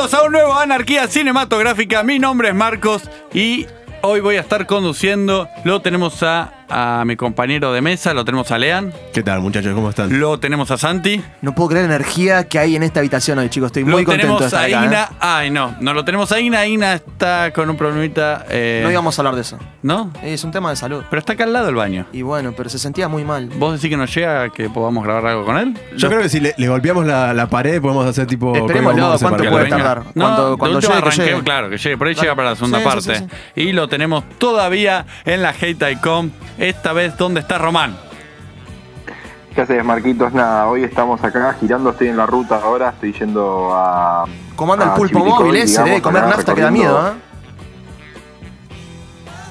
A un nuevo Anarquía Cinematográfica. Mi nombre es Marcos y hoy voy a estar conduciendo. Luego tenemos a, a mi compañero de mesa, lo tenemos a Lean, ¿Qué tal, muchachos? ¿Cómo están? luego tenemos a Santi, No puedo creer la energía que hay en esta habitación hoy, chicos. Estoy lo muy contento de tenemos estar a acá. ¿eh? Ay, no, no lo tenemos a Igna. Igna está con un problemita. eh, No íbamos a hablar de eso. ¿No? Es un tema de salud. Pero está acá al lado del baño. Y bueno, pero se sentía muy mal. ¿Vos decís que nos llega que podamos grabar algo con él? Yo creo que si le, le golpeamos la, la pared podemos hacer tipo... Código Morse ¿cuánto puede tardar? No, Cuando- cuando llegue, que arranque, llegue. claro, que llegue. Por ahí Claro. llega para la segunda Sí, sí, parte. sí, Y lo tenemos todavía en la Hate.com. Esta vez, ¿dónde está Román? ¿Qué haces, Marquitos? Nada, hoy estamos acá girando, estoy en la ruta ahora, estoy yendo a. ¿Cómo anda el pulpo Chivilcoy, móvil ese? digamos, Debe comer nafta que da miedo, ¿eh?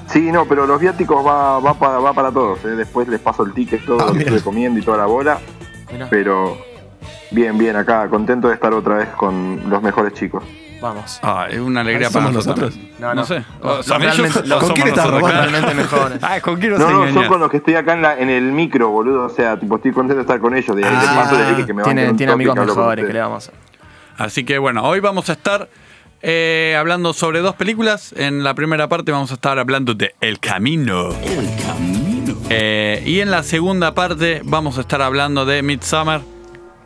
Sí, no, pero los viáticos va, va, para, va para todos. ¿eh? Después les paso el ticket, todo Ah, lo que estuve comiendo y toda la bola. Mirá, Pero bien, bien, acá, contento de estar otra vez con los mejores chicos. Vamos. Ah, es una alegría Ah, para ¿somos nosotros. No, No, no. sé. Los- Oh, ¿son los ellos realmente- o los- somos ¿con quién estás? Realmente mejores. Ah, ¿con quién No, no, son con los que estoy acá en, la, en el micro, boludo. O sea, tipo, estoy contento de estar con ellos. De ahí Ah, les paso, les dije que me Tiene, tiene amigos mejores, que le vamos a hacer? Así que bueno, hoy vamos a estar eh, hablando sobre dos películas. En la primera parte vamos a estar hablando de El Camino. El Camino. y en la segunda parte vamos a estar hablando de Midsummer.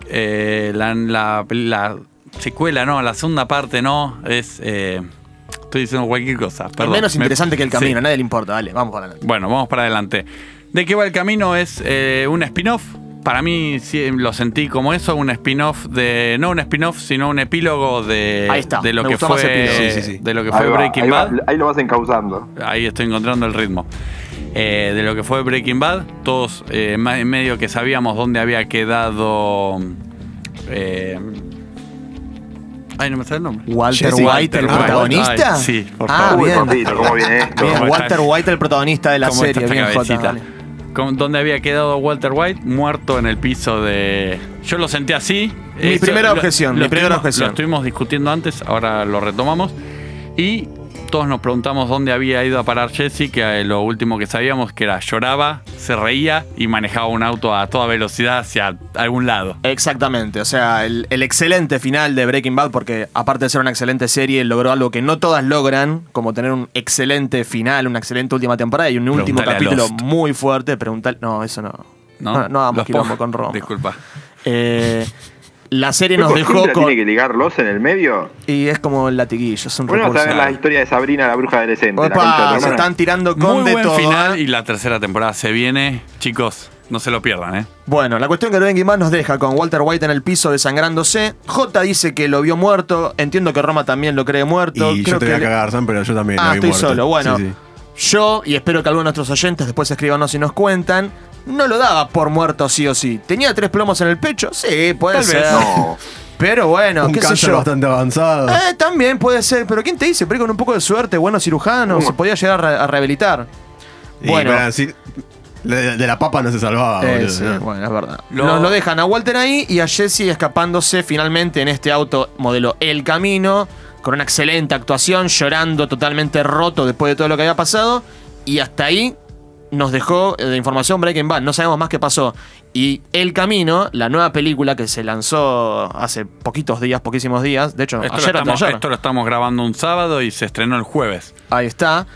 Eh, la, la- la secuela, no, la segunda parte no. Es. eh, estoy diciendo cualquier cosa. Perdón. menos Me- interesante que el camino, Sí. a nadie le importa. Dale, vamos para adelante. Bueno, vamos para adelante. ¿De qué va el camino? Es eh, un spin-off. Para mí sí, lo sentí como eso, un spin-off de. No un spin-off, sino un epílogo de. Ahí está, De lo me que fue. Sí, sí, sí. De lo que Ahí fue va, Breaking ahí va, Bad. ahí lo vas encauzando. Ahí estoy encontrando el ritmo. Eh, de lo que fue Breaking Bad. Todos eh, en medio que sabíamos dónde había quedado. eh, ay, no me sale el nombre. Walter Jesse White, el White. protagonista. Ay, sí, por ah, favor. Bien. papito, ¿cómo viene esto? Bien. Walter White, el protagonista de la ¿Cómo está serie. Bien, Jota, ¿Dónde había quedado Walter White? Muerto en el piso de. Yo lo sentí así. Mi primera objeción, lo mi primera estuvimos- objeción. Lo estuvimos discutiendo antes, ahora lo retomamos. Y todos nos preguntamos dónde había ido a parar Jesse, que eh, lo último que sabíamos que era lloraba, se reía y manejaba un auto a toda velocidad hacia algún lado. Exactamente, o sea, el, el excelente final de Breaking Bad, porque aparte de ser una excelente serie, logró algo que no todas logran, como tener un excelente final, una excelente última temporada y un último Preguntale capítulo muy fuerte. Preguntar, no, eso no. No, no hagamos Los quilombo con Roma. Disculpa. Eh, la serie ¿Qué nos dejó con. tiene que ligar los en el medio? Y es como el latiguillo, es un Bueno, recurso. saber la historia de Sabrina, la bruja adolescente. Opa, se están tirando con Muy de buen todo. final ¿eh? y la tercera temporada se viene. Chicos, no se lo pierdan, ¿eh? Bueno, la cuestión que Breaking Bad nos deja con Walter White en el piso desangrándose. J dice que lo vio muerto. Entiendo que Roma también lo cree muerto. Y Creo yo te voy a que cagar, Sam, pero yo también. Ah, lo vi estoy muerto. solo. Bueno, Sí, sí. yo, y espero que algunos de nuestros oyentes después escribanos y nos cuentan, no lo daba por muerto sí o sí. ¿Tenía tres plomos en el pecho? Sí, puede Tal ser. vez. No. Pero bueno, Un qué sé cáncer yo. bastante avanzado. Eh, también puede ser, pero ¿quién te dice? Pero con un poco de suerte, buenos cirujanos, ¿Cómo? se podía llegar a, re- a rehabilitar. Y, bueno. pero de, de la papa no se salvaba. Eh, boludo, sí, ¿no? bueno, es verdad. Lo- Nos lo dejan a Walter ahí y a Jesse escapándose finalmente en este auto modelo El Camino, con una excelente actuación, llorando totalmente roto después de todo lo que había pasado. Y hasta ahí nos dejó eh, de información Breaking Bad, no sabemos más qué pasó. Y El Camino, la nueva película que se lanzó hace poquitos días, poquísimos días, de hecho, Esto, ayer lo estamos, ayer. esto lo estamos grabando un sábado y se estrenó el jueves. Ahí está.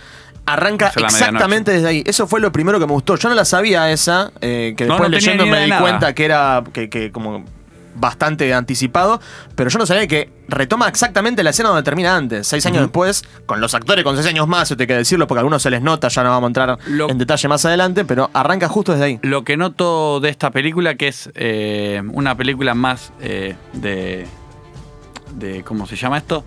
Arranca exactamente desde ahí. Eso fue lo primero que me gustó. Yo no la sabía esa, eh, que No, después no leyendo me di nada. cuenta que era que, que como bastante anticipado, pero yo no sabía que retoma exactamente la escena donde termina antes, seis años después, con los actores con seis años más, eso te que decirlo, porque a algunos se les nota, ya no vamos a entrar Lo- en detalle más adelante, pero arranca justo desde ahí. Lo que noto de esta película, que es eh, una película más eh, de, de. ¿Cómo se llama esto?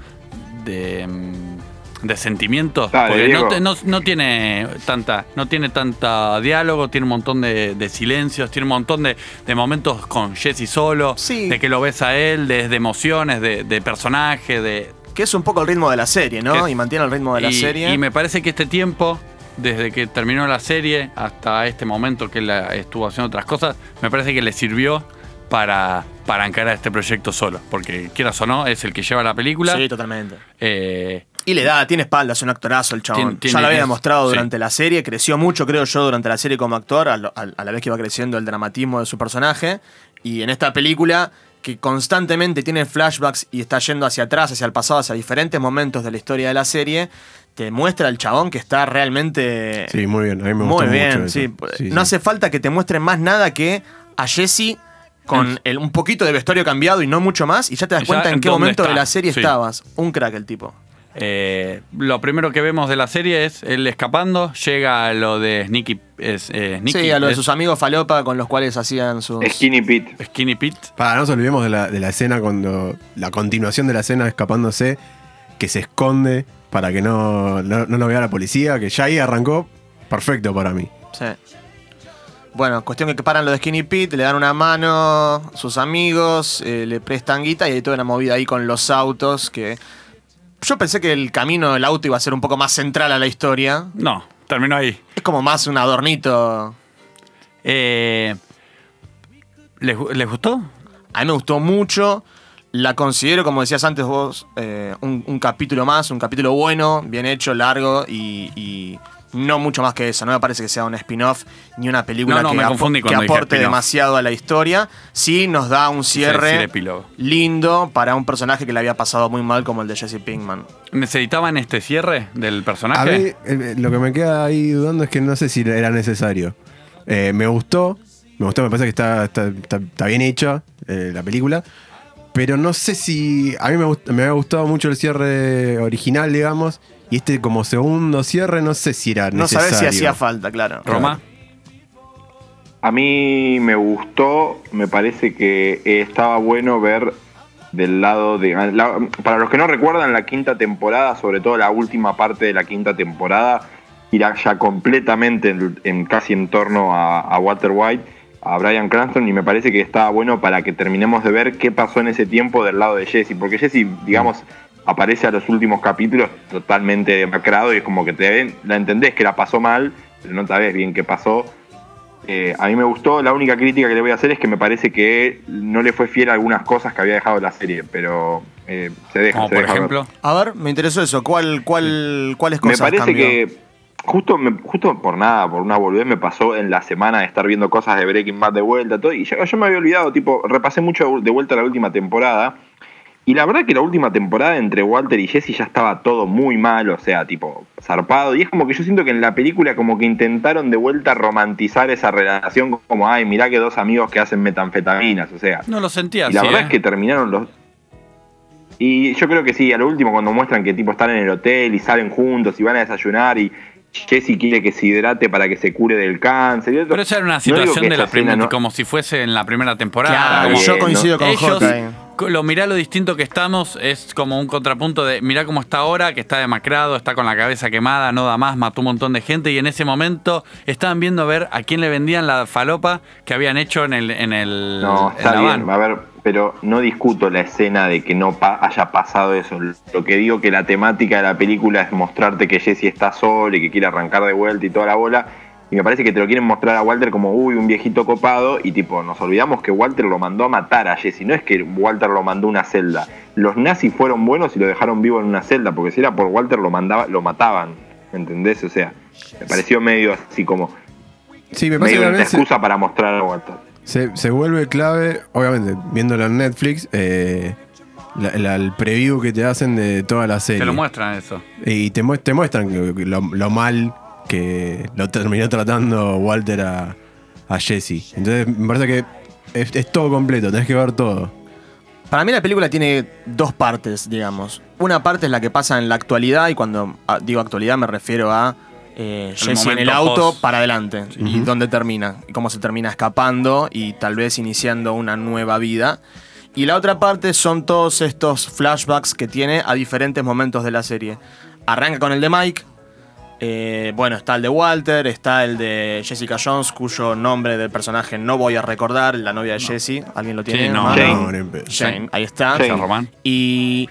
De. mm, de sentimientos. Dale, porque no, Diego. te- no- no tiene tanta. No tiene tanta diálogo, tiene un montón de, de silencios, tiene un montón de, de momentos con Jesse solo. Sí. De que lo ves a él, de, de emociones, de, de personaje, de. Que es un poco el ritmo de la serie, ¿no? Que- Y mantiene el ritmo de la y, serie. y me parece que este tiempo, desde que terminó la serie hasta este momento que él la- estuvo haciendo otras cosas, me parece que le sirvió para, para encarar este proyecto solo. Porque quieras o no, es el que lleva la película. Sí, totalmente. Eh, Y le da, tiene espalda, es un actorazo el chabón. Ya lo había es- demostrado sí. durante la serie, creció mucho, creo yo, durante la serie como actor, a, lo- a- a la vez que iba creciendo el dramatismo de su personaje. Y en esta película que constantemente tiene flashbacks y está yendo hacia atrás, hacia el pasado, hacia diferentes momentos de la historia de la serie, te muestra al chabón que está realmente Sí, muy bien. A mí me muy gustó bien. mucho eso. sí. Sí, no sí. hace falta que te muestren más nada que a Jesse con el- un poquito de vestuario cambiado y no mucho más, y ya te das cuenta en en qué momento de la serie sí. estabas. Un crack el tipo. Eh, lo primero que vemos de la serie es él escapando, llega a lo de Sneaky, es, eh, Sneaky, sí, a lo de es sus amigos falopa con los cuales hacían sus. Skinny Pete. Skinny Pete. Para, no nos olvidemos de la, de la escena cuando. La continuación de la escena escapándose, que se esconde para que no, no, no lo vea la policía, que ya ahí arrancó perfecto para mí. Sí. Bueno, cuestión que paran lo de Skinny Pete, le dan una mano, sus amigos, eh, le prestan guita y hay toda una movida ahí con los autos que. Yo pensé que el camino del auto iba a ser un poco más central a la historia. No, terminó ahí. Es como más un adornito. Eh, ¿les, les gustó? A mí me gustó mucho. La considero, como decías antes vos, eh, un, un capítulo más, un capítulo bueno, bien hecho, largo y, y no mucho más que eso. No me parece que sea un spin-off ni una película No, no, que, aporte demasiado a la historia. Sí nos da un cierre lindo para un personaje que le había pasado muy mal como el de Jesse Pinkman. ¿Necesitaban este cierre del A personaje? mí, eh, lo que me queda ahí dudando es que no sé si era necesario. Eh, me gustó, me gustó, me parece que está, está, está- está bien hecha eh, la película. Pero no sé si. A mí me, me había gustado mucho el cierre original, digamos. Y este, como segundo cierre, no sé si era No necesario. sabes si hacía falta, claro. Roma. A mí me gustó, me parece que eh, estaba bueno ver del lado de... la- para los que no recuerdan la quinta temporada, sobre todo la última parte de la quinta temporada, irá ya completamente en, en- casi en torno a, a Walter White, a Brian Cranston, y me parece que estaba bueno para que terminemos de ver qué pasó en ese tiempo del lado de Jesse, porque Jesse, digamos, aparece a los últimos capítulos totalmente demacrado y es como que te ven, la entendés que la pasó mal, pero no sabes bien qué pasó. Eh, a mí me gustó, la única crítica que le voy a hacer es que me parece que no le fue fiel a algunas cosas que había dejado la serie, pero eh, se deja. Como se por deja ver. ejemplo. A ver, me interesó eso. ¿Cuál, cuál, ¿Cuáles Me cosas parece cambió? que justo, me- justo por nada, por una boludez me pasó en la semana de estar viendo cosas de Breaking Bad de vuelta, todo, y yo, yo me había olvidado, tipo, repasé mucho de vuelta la última temporada, y la verdad que la última temporada entre Walter y Jesse ya estaba todo muy mal, o sea, tipo, zarpado, y es como que yo siento que en la película como que intentaron de vuelta romantizar esa relación como, ay, mirá que dos amigos que hacen metanfetaminas, o sea, No lo sentía y la así, verdad ¿eh? es que terminaron los. Y yo creo que sí, a lo último, cuando muestran que tipo están en el hotel y salen juntos y van a desayunar y Jesse quiere que se hidrate para que se cure del cáncer. y Pero esa era una situación de la primera, no- como si fuese en la primera temporada. Claro, como- yo coincido con Ellos, Jota. Lo mirá lo distinto que estamos, es como un contrapunto de mirá cómo está ahora, que está demacrado, está con la cabeza quemada, no da más, mató un montón de gente y en ese momento estaban viendo a ver a quién le vendían la falopa que habían hecho en el en el No, en está la bien, a ver, pero no discuto la escena de que no pa- haya pasado eso. Lo que digo que la temática de la película es mostrarte que Jesse está solo y que quiere arrancar de vuelta y toda la bola. Y me parece que te lo quieren mostrar a Walter como, uy, un viejito copado. Y tipo, nos olvidamos que Walter lo mandó a matar a Jesse. No es que Walter lo mandó a una celda. Los nazis fueron buenos y lo dejaron vivo en una celda. Porque si era por Walter lo, mandaba, lo mataban. ¿Me entendés? O sea, me pareció medio así como... Sí, me parece Medio que una también se, excusa para mostrar a Walter. se- se vuelve clave, obviamente, viéndolo en Netflix, eh, la- la- el preview que te hacen de toda la serie. Te lo muestran eso. Y te, mu- te muestran lo mal que lo terminó tratando Walter a, a Jesse. Entonces me parece que es, es todo completo, tenés que ver todo. Para mí la película tiene dos partes, digamos. Una parte es la que pasa en la actualidad, y cuando ah, digo actualidad me refiero a eh, Jesse en el auto post. para adelante. Y dónde termina. Y cómo se termina escapando y tal vez iniciando una nueva vida. Y la otra parte son todos estos flashbacks que tiene a diferentes momentos de la serie. Arranca con el de Mike. Eh, bueno, está el de Walter, está el de Jessica Jones, cuyo nombre del personaje no voy a recordar, la novia de Jesse. ¿Alguien lo tiene? Sí, no. Jane. No, ahí está. Jane. Y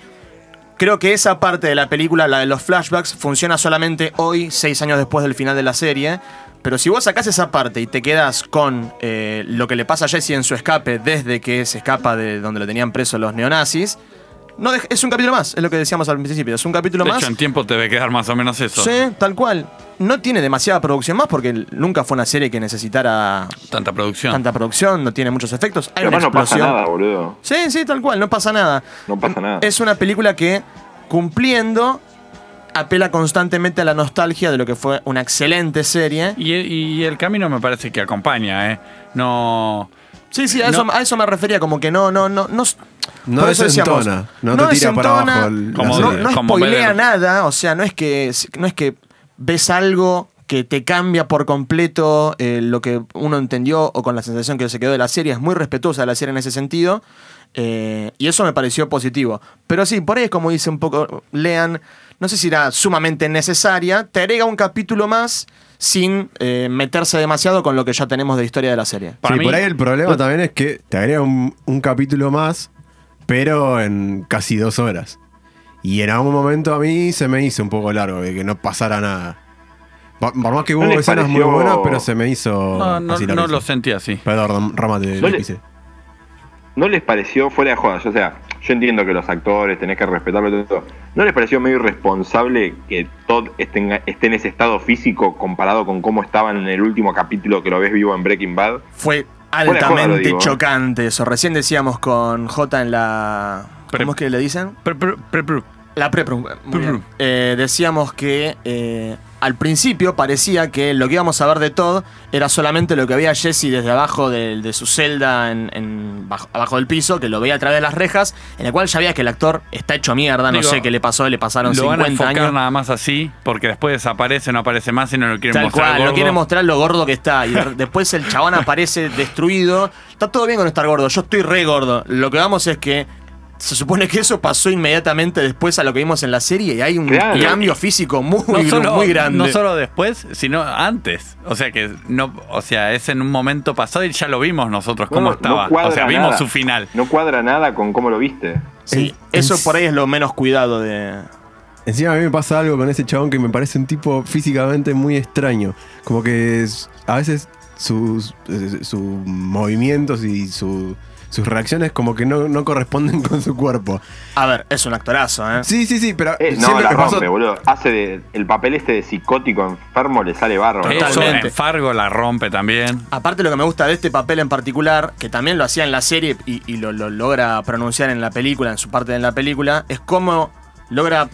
creo que esa parte de la película, la de los flashbacks, funciona solamente hoy, seis años después del final de la serie. Pero si vos sacás esa parte y te quedas con eh, lo que le pasa a Jesse en su escape desde que se escapa de donde lo tenían preso los neonazis, no es un capítulo más, es lo que decíamos al principio, es un capítulo De más. hecho, en tiempo te debe quedar más o menos eso. Sí, tal cual. no tiene demasiada producción más porque nunca fue una serie que necesitara Tanta producción. tanta producción, no tiene muchos efectos. Hay Pero una no pasa nada, boludo. Sí, sí, tal cual, no pasa nada. No pasa nada. Es una película que, cumpliendo, apela constantemente a la nostalgia de lo que fue una excelente serie. Y, y el camino me parece que acompaña, ¿eh? No. Sí, sí, a, No. eso, a eso me refería, como que no, no, no, no. No por eso decíamos, desentona, no te tira para desentona, abajo el- la no, serie. no Como spoilea nada, o sea, no es que no es que ves algo que te cambia por completo eh, lo que uno entendió o con la sensación que se quedó de la serie, es muy respetuosa de la serie en ese sentido. eh, y eso me pareció positivo. Pero sí, por ahí es como dice un poco Lean, no sé si era sumamente necesaria, te agrega un capítulo más sin eh, meterse demasiado con lo que ya tenemos de historia de la serie. Para sí, mí- por ahí el problema también es que te agrega un, un capítulo más, pero en casi dos horas. Y en algún momento a mí se me hizo un poco largo, de que no pasara nada. Por, más que hubo ¿No les escenas muy buenas, pero se me hizo. No, no, así no lo sentí así. Perdón, Rama, te No lo le-. ¿No les pareció fuera de jodas? O sea, yo entiendo que los actores tenés que respetarlo y todo. ¿No les pareció medio irresponsable que Todd esté en, esté en ese estado físico comparado con cómo estaban en el último capítulo que lo ves vivo en Breaking Bad? Fue joda altamente chocante eso. Recién decíamos con J en la. Pre- ¿Cómo es que le dicen? Pre- pre- pre- pre- La Prepro. bien. Eh, decíamos que eh, al principio parecía que lo que íbamos a ver de Todd era solamente lo que veía Jesse desde abajo de, de su celda en, en bajo- abajo del piso, que lo veía a través de las rejas, en el cual ya veía que el actor está hecho mierda, no sé qué le pasó, le pasaron Lo van a 50 enfocar años. nada más así, porque después desaparece, no aparece más y no lo quieren Tal mostrar. cual, gordo. no quiere mostrar lo gordo que está. Y de- después el chabón aparece destruido. Está todo bien con estar gordo, yo estoy re gordo. Lo que vamos es que se supone que eso pasó inmediatamente después a lo que vimos en la serie y hay un Claro. cambio físico muy, no solo, muy grande. no solo después, sino antes. O sea que no, o sea, es en un momento pasado y ya lo vimos nosotros cómo No, estaba. o sea, vimos nada. su final. No cuadra nada con cómo lo viste. Sí, eso por ahí es lo menos cuidado de. Encima a mí me pasa algo con ese chabón que me parece un tipo físicamente muy extraño. Como que es- a veces sus, eh, sus movimientos y su- sus reacciones como que no, no corresponden con su cuerpo. A ver, es un actorazo, ¿eh? Sí, sí, sí, pero Eh, no, siempre la pasó- rompe, boludo. Hace de- el papel este de psicótico enfermo le sale. Eso Totalmente. en Fargo la rompe también. Aparte lo que me gusta de este papel en particular, que también lo hacía en la serie y, y lo, lo logra pronunciar en la película, en su parte de la película, es cómo logra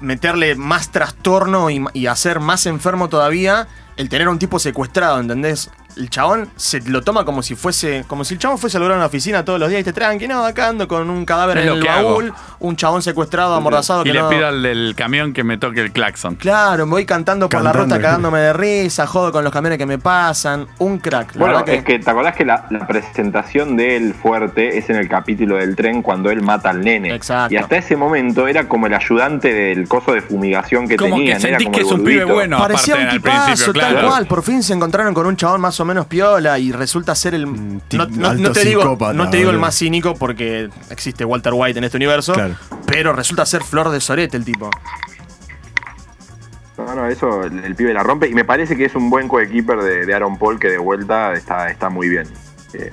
meterle más trastorno y, y hacer más enfermo todavía el tener a un tipo secuestrado, ¿entendés? El chabón se lo toma como si fuese, como si el chabón fuese a lograr una oficina todos los días y te tranqui, no, acá ando con un cadáver Es en el que hago. baúl, un chabón secuestrado, amordazado Y que le no... pido al del camión que me toque el claxon. Claro, me voy cantando por la ruta cagándome de risa, jodo con los camiones que me pasan, un crack. La Bueno, verdad es que te acordás que la, la presentación de él fuerte es en el capítulo del tren cuando él mata al nene. Exacto. Y hasta ese momento era como el ayudante del coso de fumigación que Como tenían. que era sentís como que el es un pibe bueno. Parecía aparte, un tipazo, principio, tal claro. cual. Por fin se encontraron con un chabón más o menos piola y resulta ser el. ti- No, no- alto no te digo, no te digo el más cínico porque existe Walter White en este universo. Claro. Pero resulta ser Flor de Sorete el tipo. No, no, eso el, el pibe la rompe. Y me parece que es un buen coequiper de, de Aaron Paul que de vuelta está, está muy bien. Eh,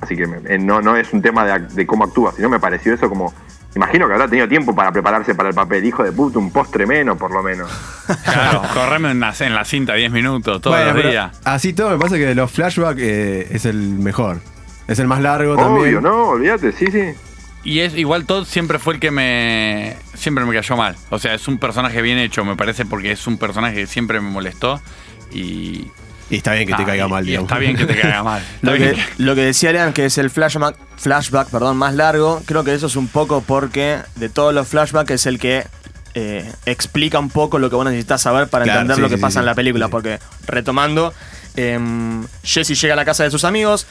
así que me- eh, no, no es un tema de cómo actúa, sino me pareció eso como. Imagino que habrá tenido tiempo para prepararse para el papel. Hijo de puta, un postre menos, por lo menos. Claro, correme en la, en la cinta 10 minutos todos Bueno, los días. Así todo me pasa que de los flashbacks eh, es el mejor. Es el más largo Obvio, también. no, olvídate, sí, sí. Y es igual Todd siempre fue el que me siempre me cayó mal. O sea, es un personaje bien hecho, me parece, porque es un personaje que siempre me molestó y Y está bien que te Ah, caiga y- mal, y digamos. Está bien que te caiga mal. Lo que, lo que decía Lean, que es el flashback, flashback perdón, más largo, creo que eso es un poco porque de todos los flashbacks es el que eh, explica un poco lo que vos necesitas saber para Claro, entender sí, lo que sí, pasa sí, en la película. sí. Porque, retomando, em, Jesse llega a la casa de sus amigos,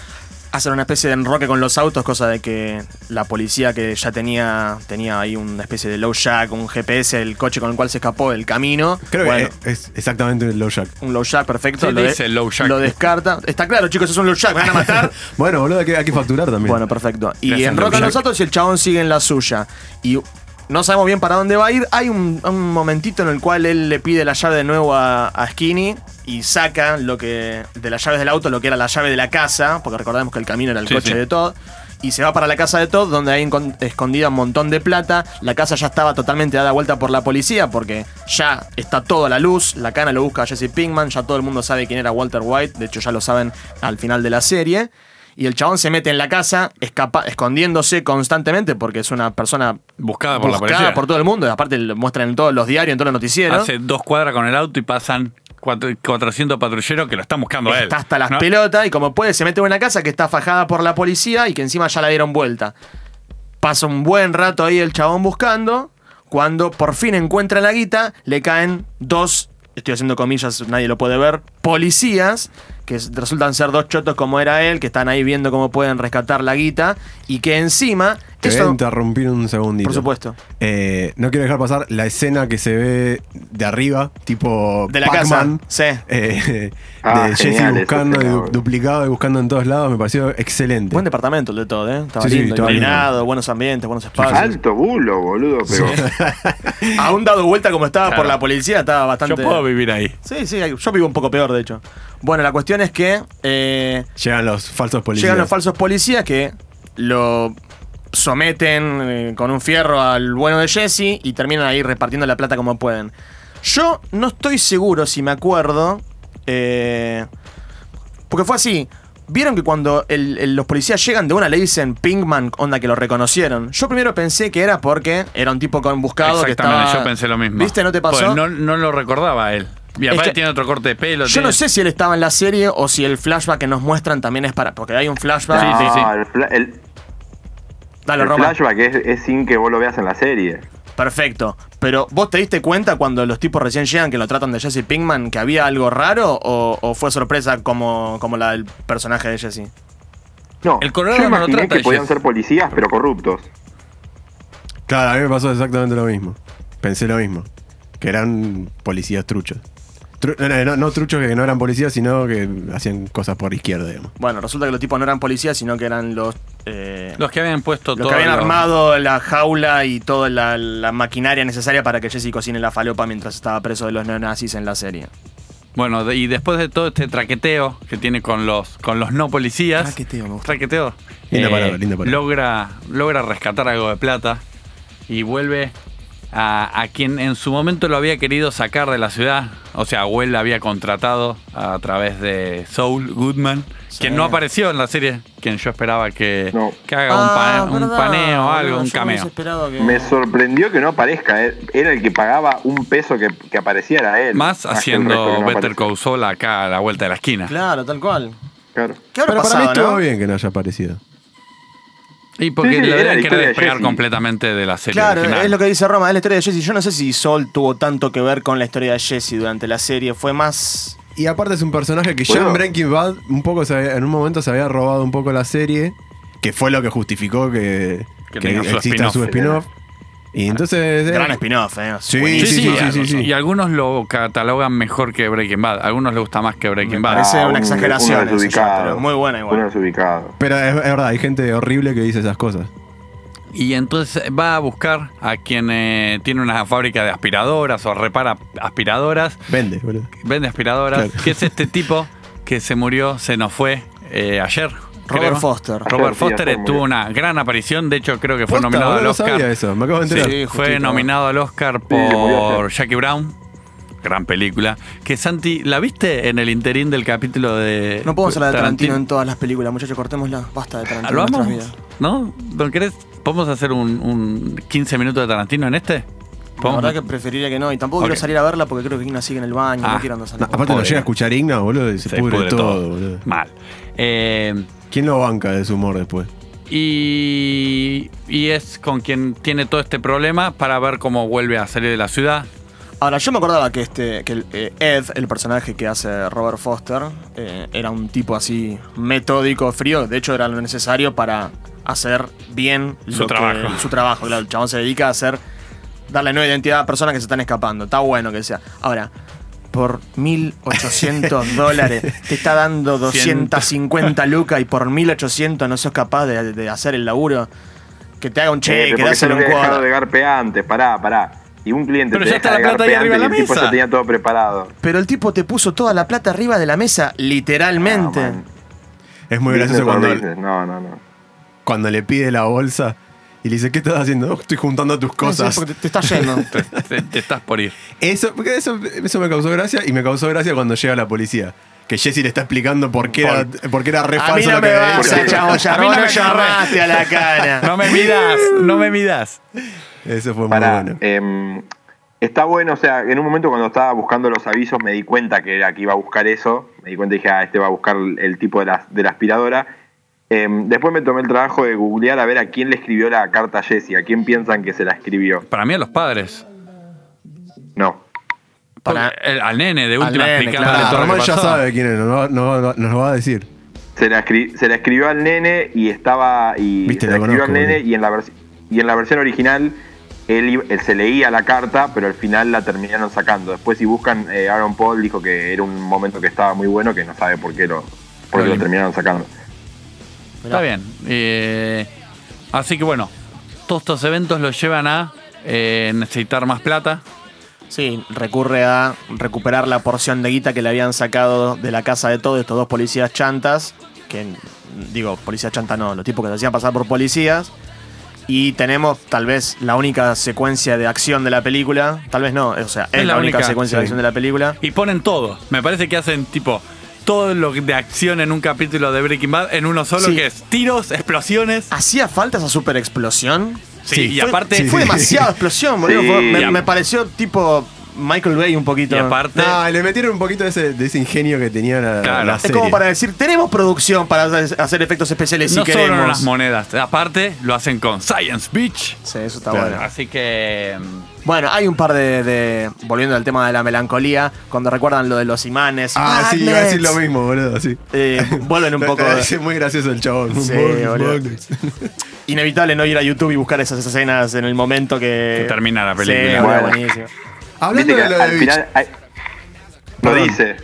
hacen una especie de enroque con los autos, cosa de que la policía que ya tenía tenía ahí una especie de low jack, un GPS, el coche con el cual se escapó del camino. Creo Bueno, que es exactamente un low jack. un low jack perfecto. Sí, lo, de- dice low jack. lo descarta. Está claro, chicos, es un low jack, me van a matar. Bueno, boludo, hay que, hay que facturar también. Bueno, perfecto. Y Gracias, enrocan los autos y el chabón sigue en la suya. Y no sabemos bien para dónde va a ir. Hay un, un momentito en el cual él le pide la llave de nuevo a, a Skinny y saca lo que de las llaves del auto lo que era la llave de la casa, porque recordemos que el camino era el Sí, coche sí. de Todd. y se va para la casa de Todd, donde hay escondida un montón de plata. La casa ya estaba totalmente dada vuelta por la policía, porque ya está todo a la luz. La cana lo busca a Jesse Pinkman, ya todo el mundo sabe quién era Walter White, de hecho ya lo saben al final de la serie. Y el chabón se mete en la casa, escapa, escondiéndose constantemente, porque es una persona Buscada por la policía. por todo el mundo. y Aparte lo muestran en todos los diarios, en todos los noticieros. Hace dos cuadras con el auto y pasan 400 patrulleros que lo están buscando a él. Está hasta las ¿no? pelotas y como puede se mete en una casa que está fajada por la policía y que encima ya la dieron vuelta. Pasa un buen rato ahí el chabón buscando. Cuando por fin encuentra la guita, le caen dos, estoy haciendo comillas, nadie lo puede ver, policías, que resultan ser dos chotos como era él, que están ahí viendo cómo pueden rescatar la guita y que encima... Te voy a Eso, interrumpir un segundito. por supuesto. Eh, no quiero dejar pasar la escena que se ve de arriba, tipo De la casa, sí. eh, Ah, de Jesse buscando, y du- duplicado y buscando en todos lados, me pareció excelente. Buen departamento el de todo, ¿eh? Estaba Sí, sí, lindo, estaba lindo. iluminado, buenos ambientes, buenos espacios. Alto bulo, boludo, pero. Aún dado vuelta como estaba Claro. por la policía, estaba bastante... Yo puedo vivir ahí. Sí, sí, yo vivo un poco peor, de hecho. Bueno, la cuestión es que eh, Llegan los falsos policías. llegan los falsos policías que lo someten eh, con un fierro al bueno de Jesse y terminan ahí repartiendo la plata como pueden. Yo no estoy seguro si me acuerdo. eh, porque fue así. Vieron que cuando el- el- los policías llegan de una le dicen Pinkman, onda que lo reconocieron. Yo primero pensé que era porque era un tipo con buscado que Exactamente, estaba. yo pensé lo mismo. ¿Viste? ¿No te pasó? Pues no, no lo recordaba él. Y Es aparte que- tiene otro corte de pelo. Yo tiene- no sé si él estaba en la serie o si el flashback que nos muestran también es para. Porque hay un flashback. Sí, sí, sí. No, el, fla- el- Dale, el Roma. flashback es, es sin que vos lo veas en la serie. Perfecto. Pero ¿vos te diste cuenta cuando los tipos recién llegan que lo tratan de Jesse Pinkman que había algo raro o, o fue sorpresa como, como la del personaje de Jesse? No, El Colorado yo no lo imaginé trata que podían ser policías, pero corruptos. Claro, a mí me pasó exactamente lo mismo. Pensé lo mismo. Que eran policías truchos. No, no, no, no truchos que no eran policías, sino que hacían cosas por izquierda, digamos. Bueno, resulta que los tipos no eran policías, sino que eran los. eh, Los que habían puesto los todo. que habían lo- armado la jaula y toda la, la maquinaria necesaria para que Jesse cocine la falopa mientras estaba preso de los neonazis en la serie. Bueno, de- y después de todo este traqueteo que tiene con los, con los no policías. Traqueteo, me gusta. Traqueteo. eh, Linda palabra, linda palabra. Logra, logra rescatar algo de plata y vuelve a, a quien en su momento lo había querido sacar de la ciudad. O sea, Will la había contratado a través de Soul Goodman, quien no apareció en la serie, quien yo esperaba que, No. que haga un, pa- un paneo, algo, un cameo. Me sorprendió que no aparezca. eh. Era el que pagaba un peso que, que apareciera él. Más que resto haciendo que no Better. Call Saul acá a la vuelta de la esquina. Claro, tal cual. Claro. ¿Qué habrá Pero para mí pasado, estuvo no? bien que no haya aparecido. Y porque Sí, sí, la querer de despegar completamente de la serie. Claro, original. es lo que dice Roma, es la historia de Jesse. Yo no sé si Sol tuvo tanto que ver con la historia de Jesse durante la serie. Fue más. Y aparte es un personaje que ya en Breaking Bad un poco se había- en un momento se había robado un poco la serie, que fue lo que justificó que, Que que su exista su spin-off. spin-off. Y entonces... eh, Gran spin-off, ¿eh? Sí, sí, sí, y- sí, sí. Y algunos lo catalogan mejor que Breaking Bad. A algunos les gusta más que Breaking Me Bad. parece Ah, una un- exageración uno eso ya, desubicado. pero muy buena igual. Uno desubicado. Pero es, es verdad, hay gente horrible que dice esas cosas. Y entonces va a buscar a quien eh, tiene una fábrica de aspiradoras o repara aspiradoras. Vende, boludo. Vende aspiradoras. Claro. Que es este tipo que se murió, se nos fue eh, ayer. Robert creo. Foster. Robert Foster tuvo una gran aparición. De hecho, creo que fue Posta, nominado al no Oscar. sabía eso, me acabo de enterar. Sí, Fue nominado al Oscar por. Jackie Brown. Gran película. Que Santi, ¿la viste en el interín del capítulo de. No podemos hablar de Tarantino en todas las películas, muchachos, cortémosla. Basta de Tarantino ¿Lo en vamos? vidas. ¿No? ¿No querés? ¿Podemos hacer un, un 15 minutos de Tarantino en este? La verdad que preferiría que no. Y tampoco quiero salir a verla porque creo que Igna sigue en el baño. Ah. No quiero andar No, aparte Pobre. llega a escuchar Igna, boludo, y se, Se pudre, pudre todo, boludo. Mal. Eh, ¿Quién lo banca de su humor después? y, y es con quien tiene todo este problema para ver cómo vuelve a salir de la ciudad. Ahora, yo me acordaba que este que el, eh, Ed, el personaje que hace Robert Foster, eh, era un tipo así metódico, frío. De hecho, era lo necesario para hacer bien Su que- trabajo. su trabajo. Claro, el chabón se dedica a hacer darle nueva identidad a personas que se están escapando. Está bueno que sea. Ahora, por 1800 dólares te está dando 250 lucas y por 1800 no sos capaz de, de hacer el laburo. Que te haga un cheque, yo dáselo lo un cuadro. de garpe antes, pará, pará. Y un cliente Pero te ya deja está la de plata ahí arriba de la y el tipo mesa. ya tenía todo preparado. Pero el tipo te puso toda la plata arriba de la mesa, literalmente. Ah. Es muy gracioso on cuando. No, no, no. cuando le pide la bolsa y le dice, ¿qué estás haciendo? "No, estoy juntando tus cosas. Sí, porque te, te está yendo. Te, te- te estás por ir. Eso, porque eso, eso me causó gracia y me causó gracia cuando llega la policía. Que Jesse le está explicando por qué, era, por qué era re falso no lo que vas a mí no no me llamaste a la cara. No me midas, no me midas. Eso fue muy bueno. em, está bueno, o sea, en un momento cuando estaba buscando los avisos me di cuenta que era que iba a buscar eso. Me di cuenta y dije, ah, este va a buscar el, el tipo de la, de la aspiradora. Em, después me tomé el trabajo de googlear a ver a quién le escribió la carta a Jesse, a quién piensan que se la escribió. Para mí a los padres. No. Para- El- al nene, de última, nene, explicándole claro. Todo lo Román que ya pasó. sabe quién es, nos, lo va a decir. Se la, escri- se la escribió al nene y estaba. Y Viste, se la escribió al nene y en, la vers- y en la versión original él, iba- él se leía la carta, pero al final la terminaron sacando. Después, si buscan, eh, Aaron Paul dijo que era un momento que estaba muy bueno, que no sabe por qué lo, por qué lo terminaron sacando. Está bien. Eh, así que bueno, todos estos eventos los llevan a eh, necesitar más plata. Sí, recurre a recuperar la porción de guita que le habían sacado de la casa de todos estos dos policías chantas. Que, digo, policías chantas no, los tipos que se hacían pasar por policías. Y tenemos tal vez la única secuencia de acción de la película. Tal vez no, o sea, es, la, única, secuencia de acción de la película. Y ponen todo. Me parece que hacen tipo todo lo de acción en un capítulo de Breaking Bad en uno solo, Sí. que es tiros, explosiones. ¿Hacía falta esa super explosión? Sí, y Fue- aparte. sí. Fue demasiada explosión, boludo. Me, pareció tipo Michael Bay un poquito. Y aparte. No, le metieron un poquito de ese, de ese ingenio que tenía la, Claro. la Es como para decir, tenemos producción para hacer efectos especiales no si solo queremos. en las monedas. Aparte, lo hacen con Science Beach. Sí, eso está Claro. bueno. Así que. Bueno, hay un par de, de- Volviendo al tema de la melancolía, cuando recuerdan lo de los imanes. Ah, sí, iba a decir lo mismo, boludo, sí. eh, vuelven un poco. Es muy gracioso el chabón. Sí, boludo. Inevitable no ir a YouTube y buscar esas escenas en el momento que. Que termina la película. Sí, boludo, Bueno. buenísimo. Hablando Viste de lo de al Beach. final. hay- lo Perdón. dice.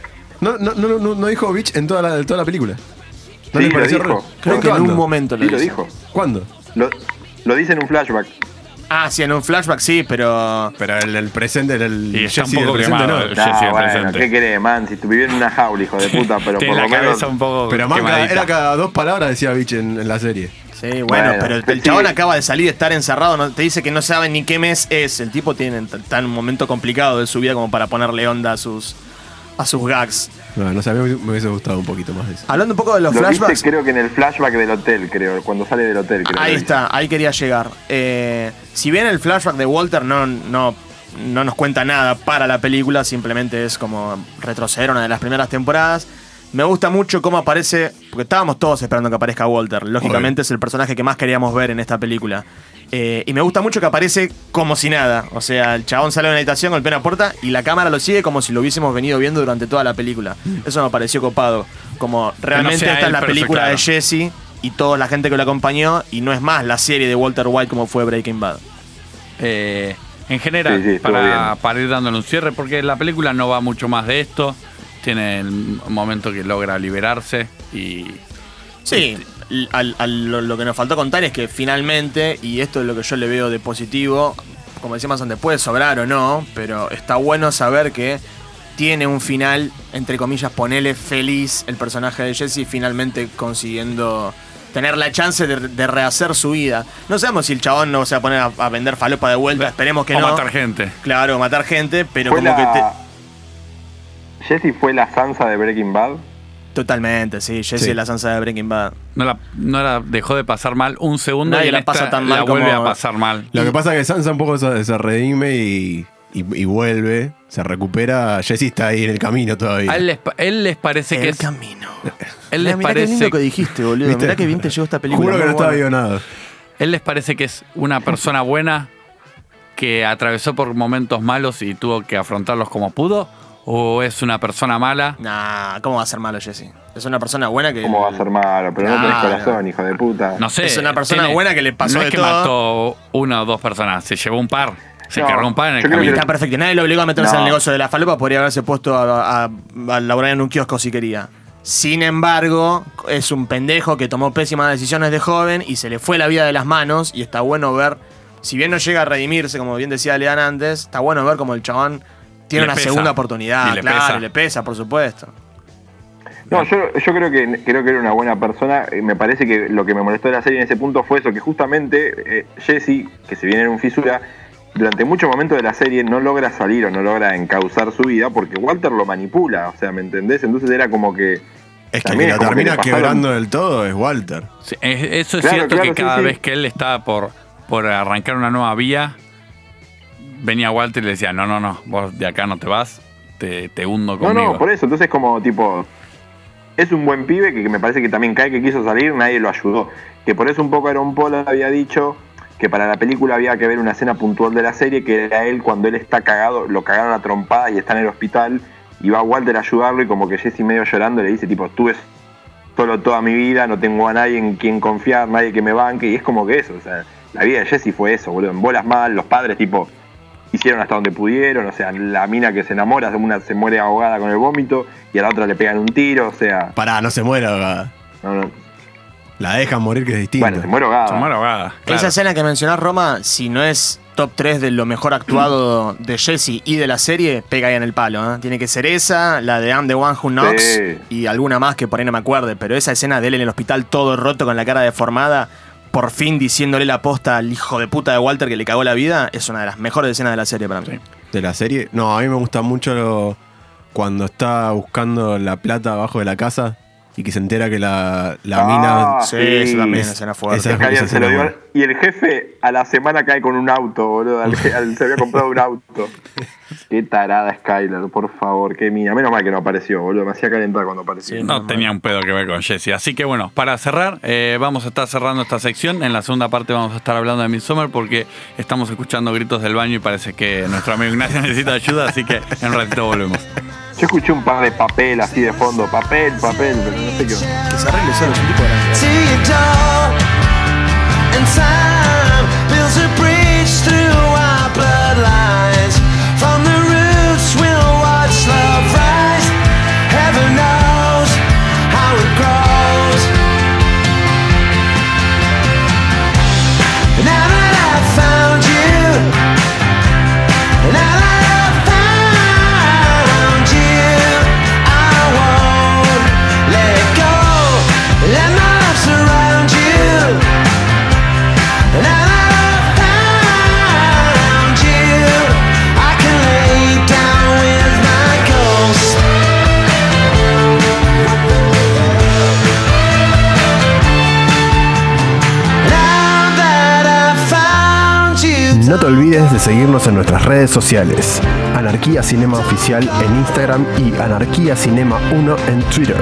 No, no, no, no, no dijo Beach en toda la, toda la película. ¿No Sí, les lo pareció dijo. raro? Creo que en ¿Cuándo? un momento lo Sí, lo dijo. ¿Cuándo? Lo, lo dice en un flashback. Ah, sí, en un flashback sí, pero. Pero el, el presente era el Y está un Jesse del poco presente, quemado no. el- No, Jesse del bueno, presente. ¿qué querés, man? Si tú vivías en una jaula, hijo de puta, pero Tiene por la lo menos. cabeza un poco. Pero más cada- quemadita. era cada dos palabras decía Beach en, en la serie. Sí, bueno, Bueno, pero el sí. chabón acaba de salir de estar encerrado, no, te dice que no sabe ni qué mes es. El tipo tiene está en un momento complicado de su vida como para ponerle onda a sus a sus gags. No, no sé, a mí me hubiese gustado un poquito más de eso. Hablando un poco de los Lo viste, flashbacks. creo que en el flashback del hotel, creo. Cuando sale del hotel, creo. Ahí está, ahí quería llegar. Eh, si bien el flashback de Walter no, no, no nos cuenta nada para la película, simplemente es como retroceder una de las primeras temporadas. Me gusta mucho cómo aparece, porque estábamos todos esperando que aparezca Walter. Lógicamente es el personaje que más queríamos ver en esta película. Eh, y me gusta mucho que aparece como si nada. O sea, el chabón sale de una habitación, golpea una puerta y la cámara lo sigue como si lo hubiésemos venido viendo durante toda la película. Eso me pareció copado. Como realmente sea esta es la película claro. de Jesse y toda la gente que lo acompañó y no es más la serie de Walter White como fue Breaking Bad. Eh, en general, Sí, sí, estuvo para, para ir dándole un cierre, porque la película no va mucho más de esto. Tiene el momento que logra liberarse y. Sí, al- al- lo, lo que nos faltó contar es que finalmente, y esto es lo que yo le veo de positivo, como decíamos antes, puede sobrar o no, pero está bueno saber que tiene un final, entre comillas, ponele feliz el personaje de Jesse finalmente consiguiendo tener la chance de, de rehacer su vida. No sabemos si el chabón no se va a poner a, a vender falopa de vuelta, esperemos que o no. matar gente. Claro, matar gente, pero Fue como que te... la... Jesse fue la Sansa de Breaking Bad. Totalmente, sí, Jesse Sí. es la Sansa de Breaking Bad. No la, no la dejó de pasar mal un segundo Nadie y la esta pasa tan mal la vuelve como- a pasar mal. Lo que pasa es que Sansa un poco se, se redime y, y- y vuelve, se recupera. Jesse está ahí en el camino todavía. A él les, él les parece que el es. camino. Él les Mirá qué lindo parece. que dijiste, boludo. ¿Viste? Mirá que bien te llegó esta película. Juro que no estaba buena. guionado. Él les parece que es una persona buena que atravesó por momentos malos y tuvo que afrontarlos como pudo. ¿O es una persona mala? Nah, ¿cómo va a ser malo Jesse? Es una persona buena que. ¿Cómo va a ser malo? Pero no tenés Claro. corazón, hijo de puta. No sé. Es una persona buena que le pasó No de es que todo. mató una o dos personas, se llevó un par. Se No, cargó un par en el camino. que- Está perfecto. Nadie lo obligó a meterse No. en el negocio de la falopa. Podría haberse puesto a, a, a laburar en un kiosco si quería. Sin embargo, es un pendejo que tomó pésimas decisiones de joven y se le fue la vida de las manos. Y está bueno ver, si bien no llega a redimirse, como bien decía Lean antes, está bueno ver como el chabón tiene una pesa. segunda oportunidad. Y le claro, pesa. y le pesa, por supuesto. No, yo, yo creo que creo que era una buena persona. Eh, Me parece que lo que me molestó de la serie en ese punto fue eso, que justamente eh, Jesse, que se viene en un fisura, durante muchos momentos de la serie no logra salir o no logra encauzar su vida porque Walter lo manipula, o sea, ¿me entendés? Entonces era como que... Es que que que termina pasaron- quebrando del todo es Walter. Sí, es- eso es Claro, cierto claro, que sí, cada sí. vez que él estaba por, por arrancar una nueva vía, venía Walter y le decía, no, no, no, vos de acá no te vas, te, te hundo No, conmigo. no, por eso. Entonces como tipo... Es un buen pibe que, que me parece que también cae que quiso salir, nadie lo ayudó. Que por eso un poco Aaron Paul había dicho que para la película había que ver una escena puntual de la serie, que era él cuando él está cagado, lo cagaron a trompadas y está en el hospital, y va Walter a ayudarlo y como que Jesse medio llorando le dice tipo, estuve solo toda mi vida, no tengo a nadie en quien confiar, nadie que me banque, y es como que eso, o sea, la vida de Jesse fue eso, boludo, en bolas mal, los padres tipo hicieron hasta donde pudieron, o sea, la mina que se enamora, una se muere ahogada con el vómito y a la otra le pegan un tiro, o sea, Pará, no se muere ahogada. no, no. La dejan morir que es distinto. bueno, se muere ahogada. Se muere ahogada, claro. Esa escena que mencionás, Roma, si no es top 3 de lo mejor actuado de Jesse y de la serie, pega ahí en el palo. ¿eh? Tiene que ser esa, la de I'm the One Who Knocks Sí. y alguna más que por ahí no me acuerde. Pero esa escena de él en el hospital todo roto con la cara deformada, por fin diciéndole la posta al hijo de puta de Walter que le cagó la vida, es una de las mejores escenas de la serie para mí. De la serie. No, a mí me gusta mucho lo- cuando está buscando la plata abajo de la casa y que se entera que la, la Ah, mina. Sí, Sí. eso también es Es- escena fuerte. esa- Skyler esa se lo dio y el jefe a la semana cae con un auto, boludo. al- al- se había comprado un auto. Qué tarada Skyler, por favor, qué mina. Menos mal que no apareció, boludo. Me hacía calentar cuando apareció. Sí, No tenía un pedo que ver con Jesse. Así que bueno, para cerrar, eh, vamos a estar cerrando esta sección. En la segunda parte vamos a estar hablando de Midsommar porque estamos escuchando gritos del baño y parece que nuestro amigo Ignacio necesita ayuda, así que en un ratito volvemos. Yo escuché un par de papel así de fondo. Papel, papel, pero no sé qué. Que se arregle solo, es un tipo grande. No te olvides de seguirnos en nuestras redes sociales. Anarquía Cinema Oficial en Instagram y Anarquía Cinema 1 en Twitter.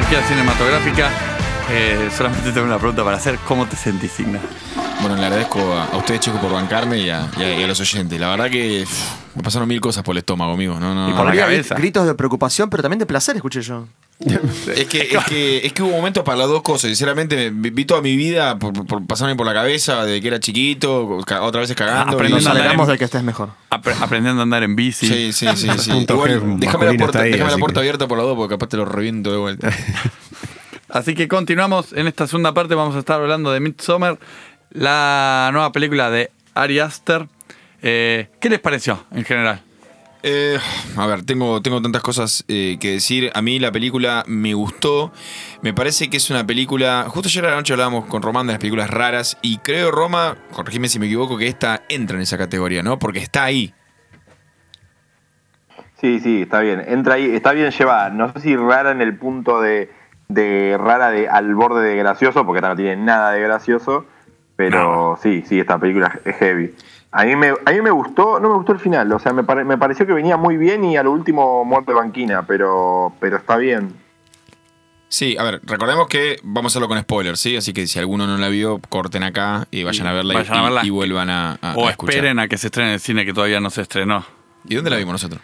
Anarquía Cinematográfica. Eh, solamente tengo una pregunta para hacer. ¿Cómo te sentís, Igna? Bueno, le agradezco a, a ustedes, chicos, por bancarme y a, y a- y a los oyentes. La verdad que pff, me pasaron mil cosas por el estómago, amigo. No, no, Y no. por la cabeza. Gritos de preocupación, pero también de placer, escuché yo. Es que, es, que, es que hubo momentos para las dos cosas. Sinceramente, me- vi toda mi vida por, por pasarme por la cabeza desde que era chiquito, otras veces cagando. Aprendiendo Nos alegramos en- de que estés mejor. Apre- aprendiendo a andar en bici. Sí, sí, sí. sí. Igual, déjame la puerta, está ahí, déjame la así puerta que- abierta por la dos porque capaz te lo reviento de vuelta. Así que continuamos. En esta segunda parte vamos a estar hablando de Midsommar, la nueva película de Ari Aster. Eh, ¿Qué les pareció en general? Eh, a ver, tengo, tengo tantas cosas eh, que decir. A mí la película me gustó. Me parece que es una película. Justo ayer a la noche hablábamos con Román de las películas raras. Y creo, Roma, corregime si me equivoco, que esta entra en esa categoría, ¿no? Porque está ahí. Sí, sí, está bien. Entra ahí, está bien llevada. No sé si rara en el punto de, de rara de al borde de gracioso, porque esta no tiene nada de gracioso. Pero sí, sí, esta película es heavy. A mí, me, a mí me gustó, no me gustó el final, o sea, me, pare- me pareció que venía muy bien y a lo último muerte banquina, pero, pero está bien. Sí, a ver, recordemos que vamos a hacerlo con spoilers, ¿sí? Así que si alguno no la vio, corten acá y vayan a verla, y- Vayan a verla. Y, y vuelvan a, a- o a escuchar. esperen a que se estrene en el cine que todavía no se estrenó. ¿Y dónde la vimos nosotros?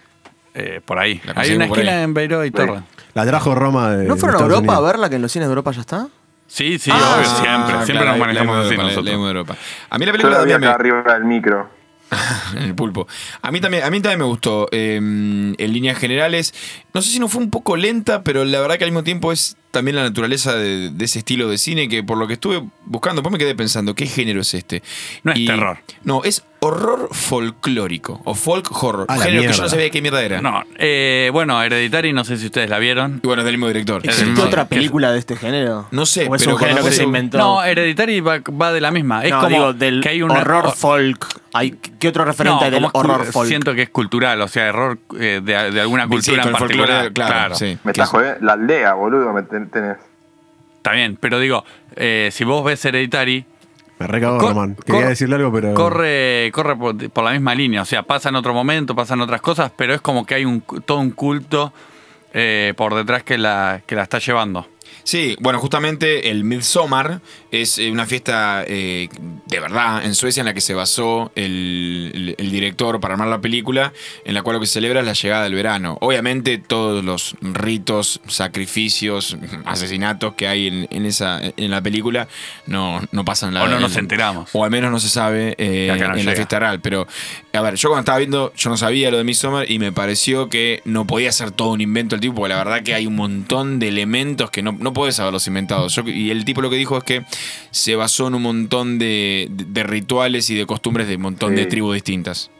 Eh, por ahí. La Hay una esquina ahí. en Beiró y Torre. La trajo Roma de. ¿No fueron a Europa a verla, que en los cines de Europa ya está? Sí, sí, Ah, obvio, siempre. Siempre claro, nos manejamos así la- nosotros. de Europa. A mí la película la vi también acá me, arriba del micro. en el pulpo. A mí también, a mí también me gustó. eh, en líneas generales, no sé si no fue un poco lenta, pero la verdad que al mismo tiempo es también la naturaleza de, de ese estilo de cine que por lo que estuve buscando, pues me quedé pensando, ¿qué género es este? No es terror. No, es horror folclórico o folk horror. A la género que yo no sabía qué mierda era. No, eh, bueno, Hereditary, no sé si ustedes la vieron. Y bueno, es del mismo director. Es ¿Existe otra película de este género? No sé, ¿O es pero un género que se inventó? No, Hereditary va, va de la misma. Es No, como digo, del que hay un horror folk. Hay, ¿Qué otro referente No, hay del como es cul- horror folk? Siento que es cultural, o sea, error eh, de, de alguna Sí, cultura con en el folclore, particular. claro, sí. Me Que está es- jodiendo. La aldea, boludo, me ten- tenés. Está bien, pero digo, eh, si vos ves Hereditary, Me recagó Román. Quería decirle algo, pero. corre, corre por, por la misma línea. O sea, pasa en otro momento, pasan otras cosas, pero es como que hay un, todo un culto eh, por detrás que la, que la está llevando. Sí, bueno, justamente el Midsommar es eh, una fiesta eh, de verdad en Suecia en la que se basó el, el- el director para armar la película, en la cual lo que se celebra es la llegada del verano. Obviamente todos los ritos, sacrificios, asesinatos que hay en, en esa, en la película no, no pasan la O no nos en- enteramos. O al menos no se sabe eh, no en la fiesta real. Pero, a ver, yo cuando estaba viendo, yo no sabía lo de Midsommar y me pareció que no podía ser todo un invento el tipo, porque la verdad que hay un montón de elementos que no, no puedes haberlos inventado. Yo- y el tipo lo que dijo es que se basó en un montón de, de- de rituales y de costumbres de un montón de tribus distintas.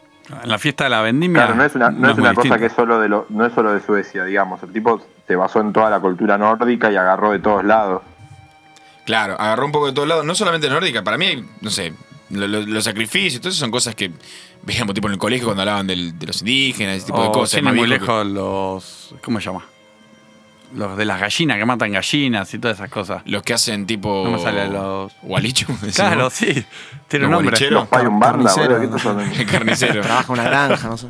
La fiesta de la vendimia. Claro, no es una, no es muy una cosa que es solo de lo, no es solo de Suecia, digamos. El tipo se basó en toda la cultura nórdica y agarró de todos lados. Claro, agarró un poco de todos lados, no solamente nórdica, para mí, no sé, lo- lo- los sacrificios, todo eso son cosas que veíamos tipo en el colegio cuando hablaban del- de los indígenas, ese tipo de O cosas. más muy viejo que- lejos los. ¿Cómo se llama? Los de las gallinas que matan gallinas y todas esas cosas. Los que hacen tipo. No me sale los- Gualicho. decimos. Claro, sí. Tiene un Los nombre. bolicheros. Hay un banda, carnicero. El carnicero. Trabaja en una granja, no sé.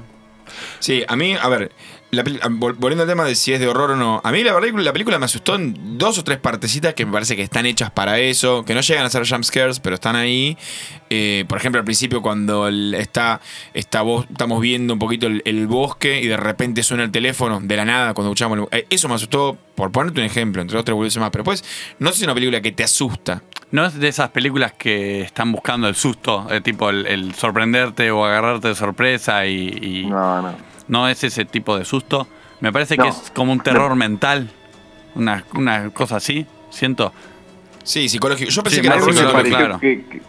Sí, a mí, a ver, la volviendo al tema de si es de horror o no, a mí la verdad que la película me asustó en dos o tres partecitas que me parece que están hechas para eso, que no llegan a ser jump scares, pero están ahí. Eh, por ejemplo, al principio cuando el- está, está vos, estamos viendo un poquito el, el bosque y de repente suena el teléfono de la nada cuando escuchamos el- eh, eso me asustó, por ponerte un ejemplo, entre otros boludeces más, pero pues no sé si es una película que te asusta. No es de esas películas que están buscando el susto, eh, tipo el, el sorprenderte o agarrarte de sorpresa y, y No, no. No es ese tipo de susto. Me parece No. que es como un terror mental, una, una cosa así, siento. Sí, psicológico. Yo pensé Sí, que era psicológico. claro. que,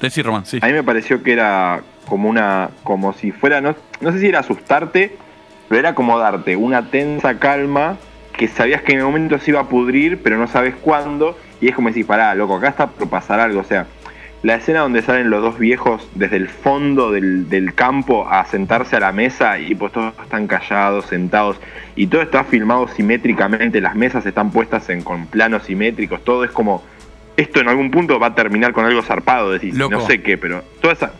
Decí, Román, sí. A mí me pareció que era como una. como si fuera. No, no sé si era asustarte, pero era como darte una tensa calma que sabías que en el momento se iba a pudrir, pero no sabes cuándo. Y es como decir, pará, loco, acá está por pasar algo. O sea, la escena donde salen los dos viejos desde el fondo del, del campo a sentarse a la mesa y pues todos están callados, sentados. Y todo está filmado simétricamente, las mesas están puestas en, con planos simétricos, todo es como. Esto en algún punto va a terminar con algo zarpado, decís, Loco. no sé qué, pero toda esa,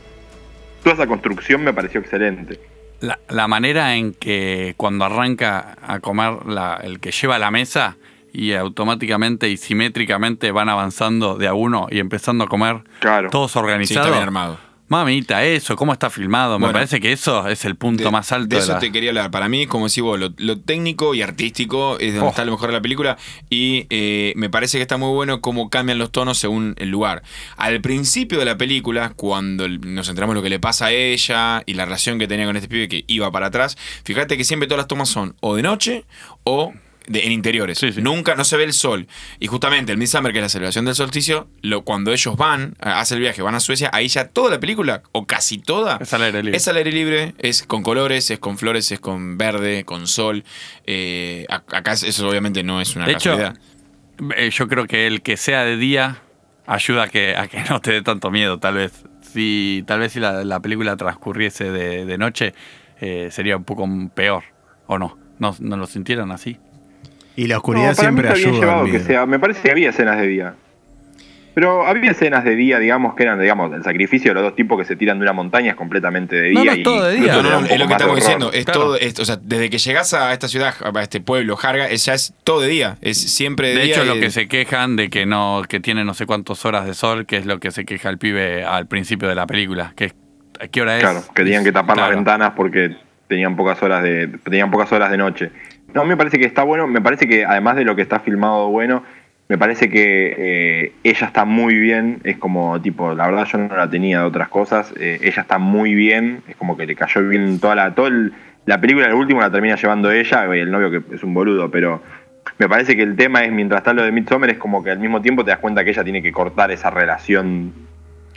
toda esa construcción me pareció excelente. La, la manera en que cuando arranca a comer la- el que lleva la mesa y automáticamente y simétricamente van avanzando de a uno y empezando a comer Claro. todos Sí, organizados. está bien armado. Mamita, eso, ¿cómo está filmado? Me parece que eso es el punto De- más alto De de, eso la- te quería hablar. Para mí, como decís vos, lo, lo técnico y artístico es donde Oh. está lo mejor de la película. Y eh, me parece que está muy bueno cómo cambian los tonos según el lugar. Al principio de la película, cuando nos enteramos lo que le pasa a ella y la relación que tenía con este pibe que iba para atrás, fíjate que siempre todas las tomas son o de noche o de- en interiores. Sí, sí. Nunca, no se ve el sol. Y justamente el Midsummer, que es la celebración del solsticio, lo, cuando ellos van, a- hacen el viaje, van a Suecia, ahí ya toda la película, o casi toda, Es al aire libre. es al aire libre, es con colores, es con flores, es con verde, con sol. Eh, acá eso obviamente no es una De hecho, eh, yo creo que el que sea de día ayuda a que, a que no te dé tanto miedo, tal vez. Si, tal vez si la, la película transcurriese de, de noche, eh, sería un poco peor, ¿o no? ¿No, no lo sintieron así? Y la No, oscuridad mí siempre bien ayuda. llevado al que miedo. sea. Me parece que había escenas de día. Pero había escenas de día, digamos, que eran, digamos, el sacrificio de los dos tipos que se tiran de una montaña es completamente de No, día. no, y todo de día. No, no, no, es lo que de estamos diciendo. Es Claro. todo, es- o sea, desde que llegas a esta ciudad, a este pueblo, Jarga, es, ya es todo de día. Es siempre de, De día. hecho, y- lo que se quejan de que no que tiene no sé cuántas horas de sol, que es lo que se queja el pibe al principio de la película. Que, ¿A qué hora es? Claro, que tenían que tapar las ventanas porque tenían pocas horas de tenían pocas horas de noche. No, me parece que está bueno, me parece que además de lo que está filmado bueno, me parece que eh, ella está muy bien, es como tipo, la verdad yo no la tenía de otras cosas, eh, ella está muy bien, es como que le cayó bien toda la todo la película, el último la termina llevando ella, el novio que es un boludo, pero me parece que el tema es mientras está lo de Midsommar es como que al mismo tiempo te das cuenta que ella tiene que cortar esa relación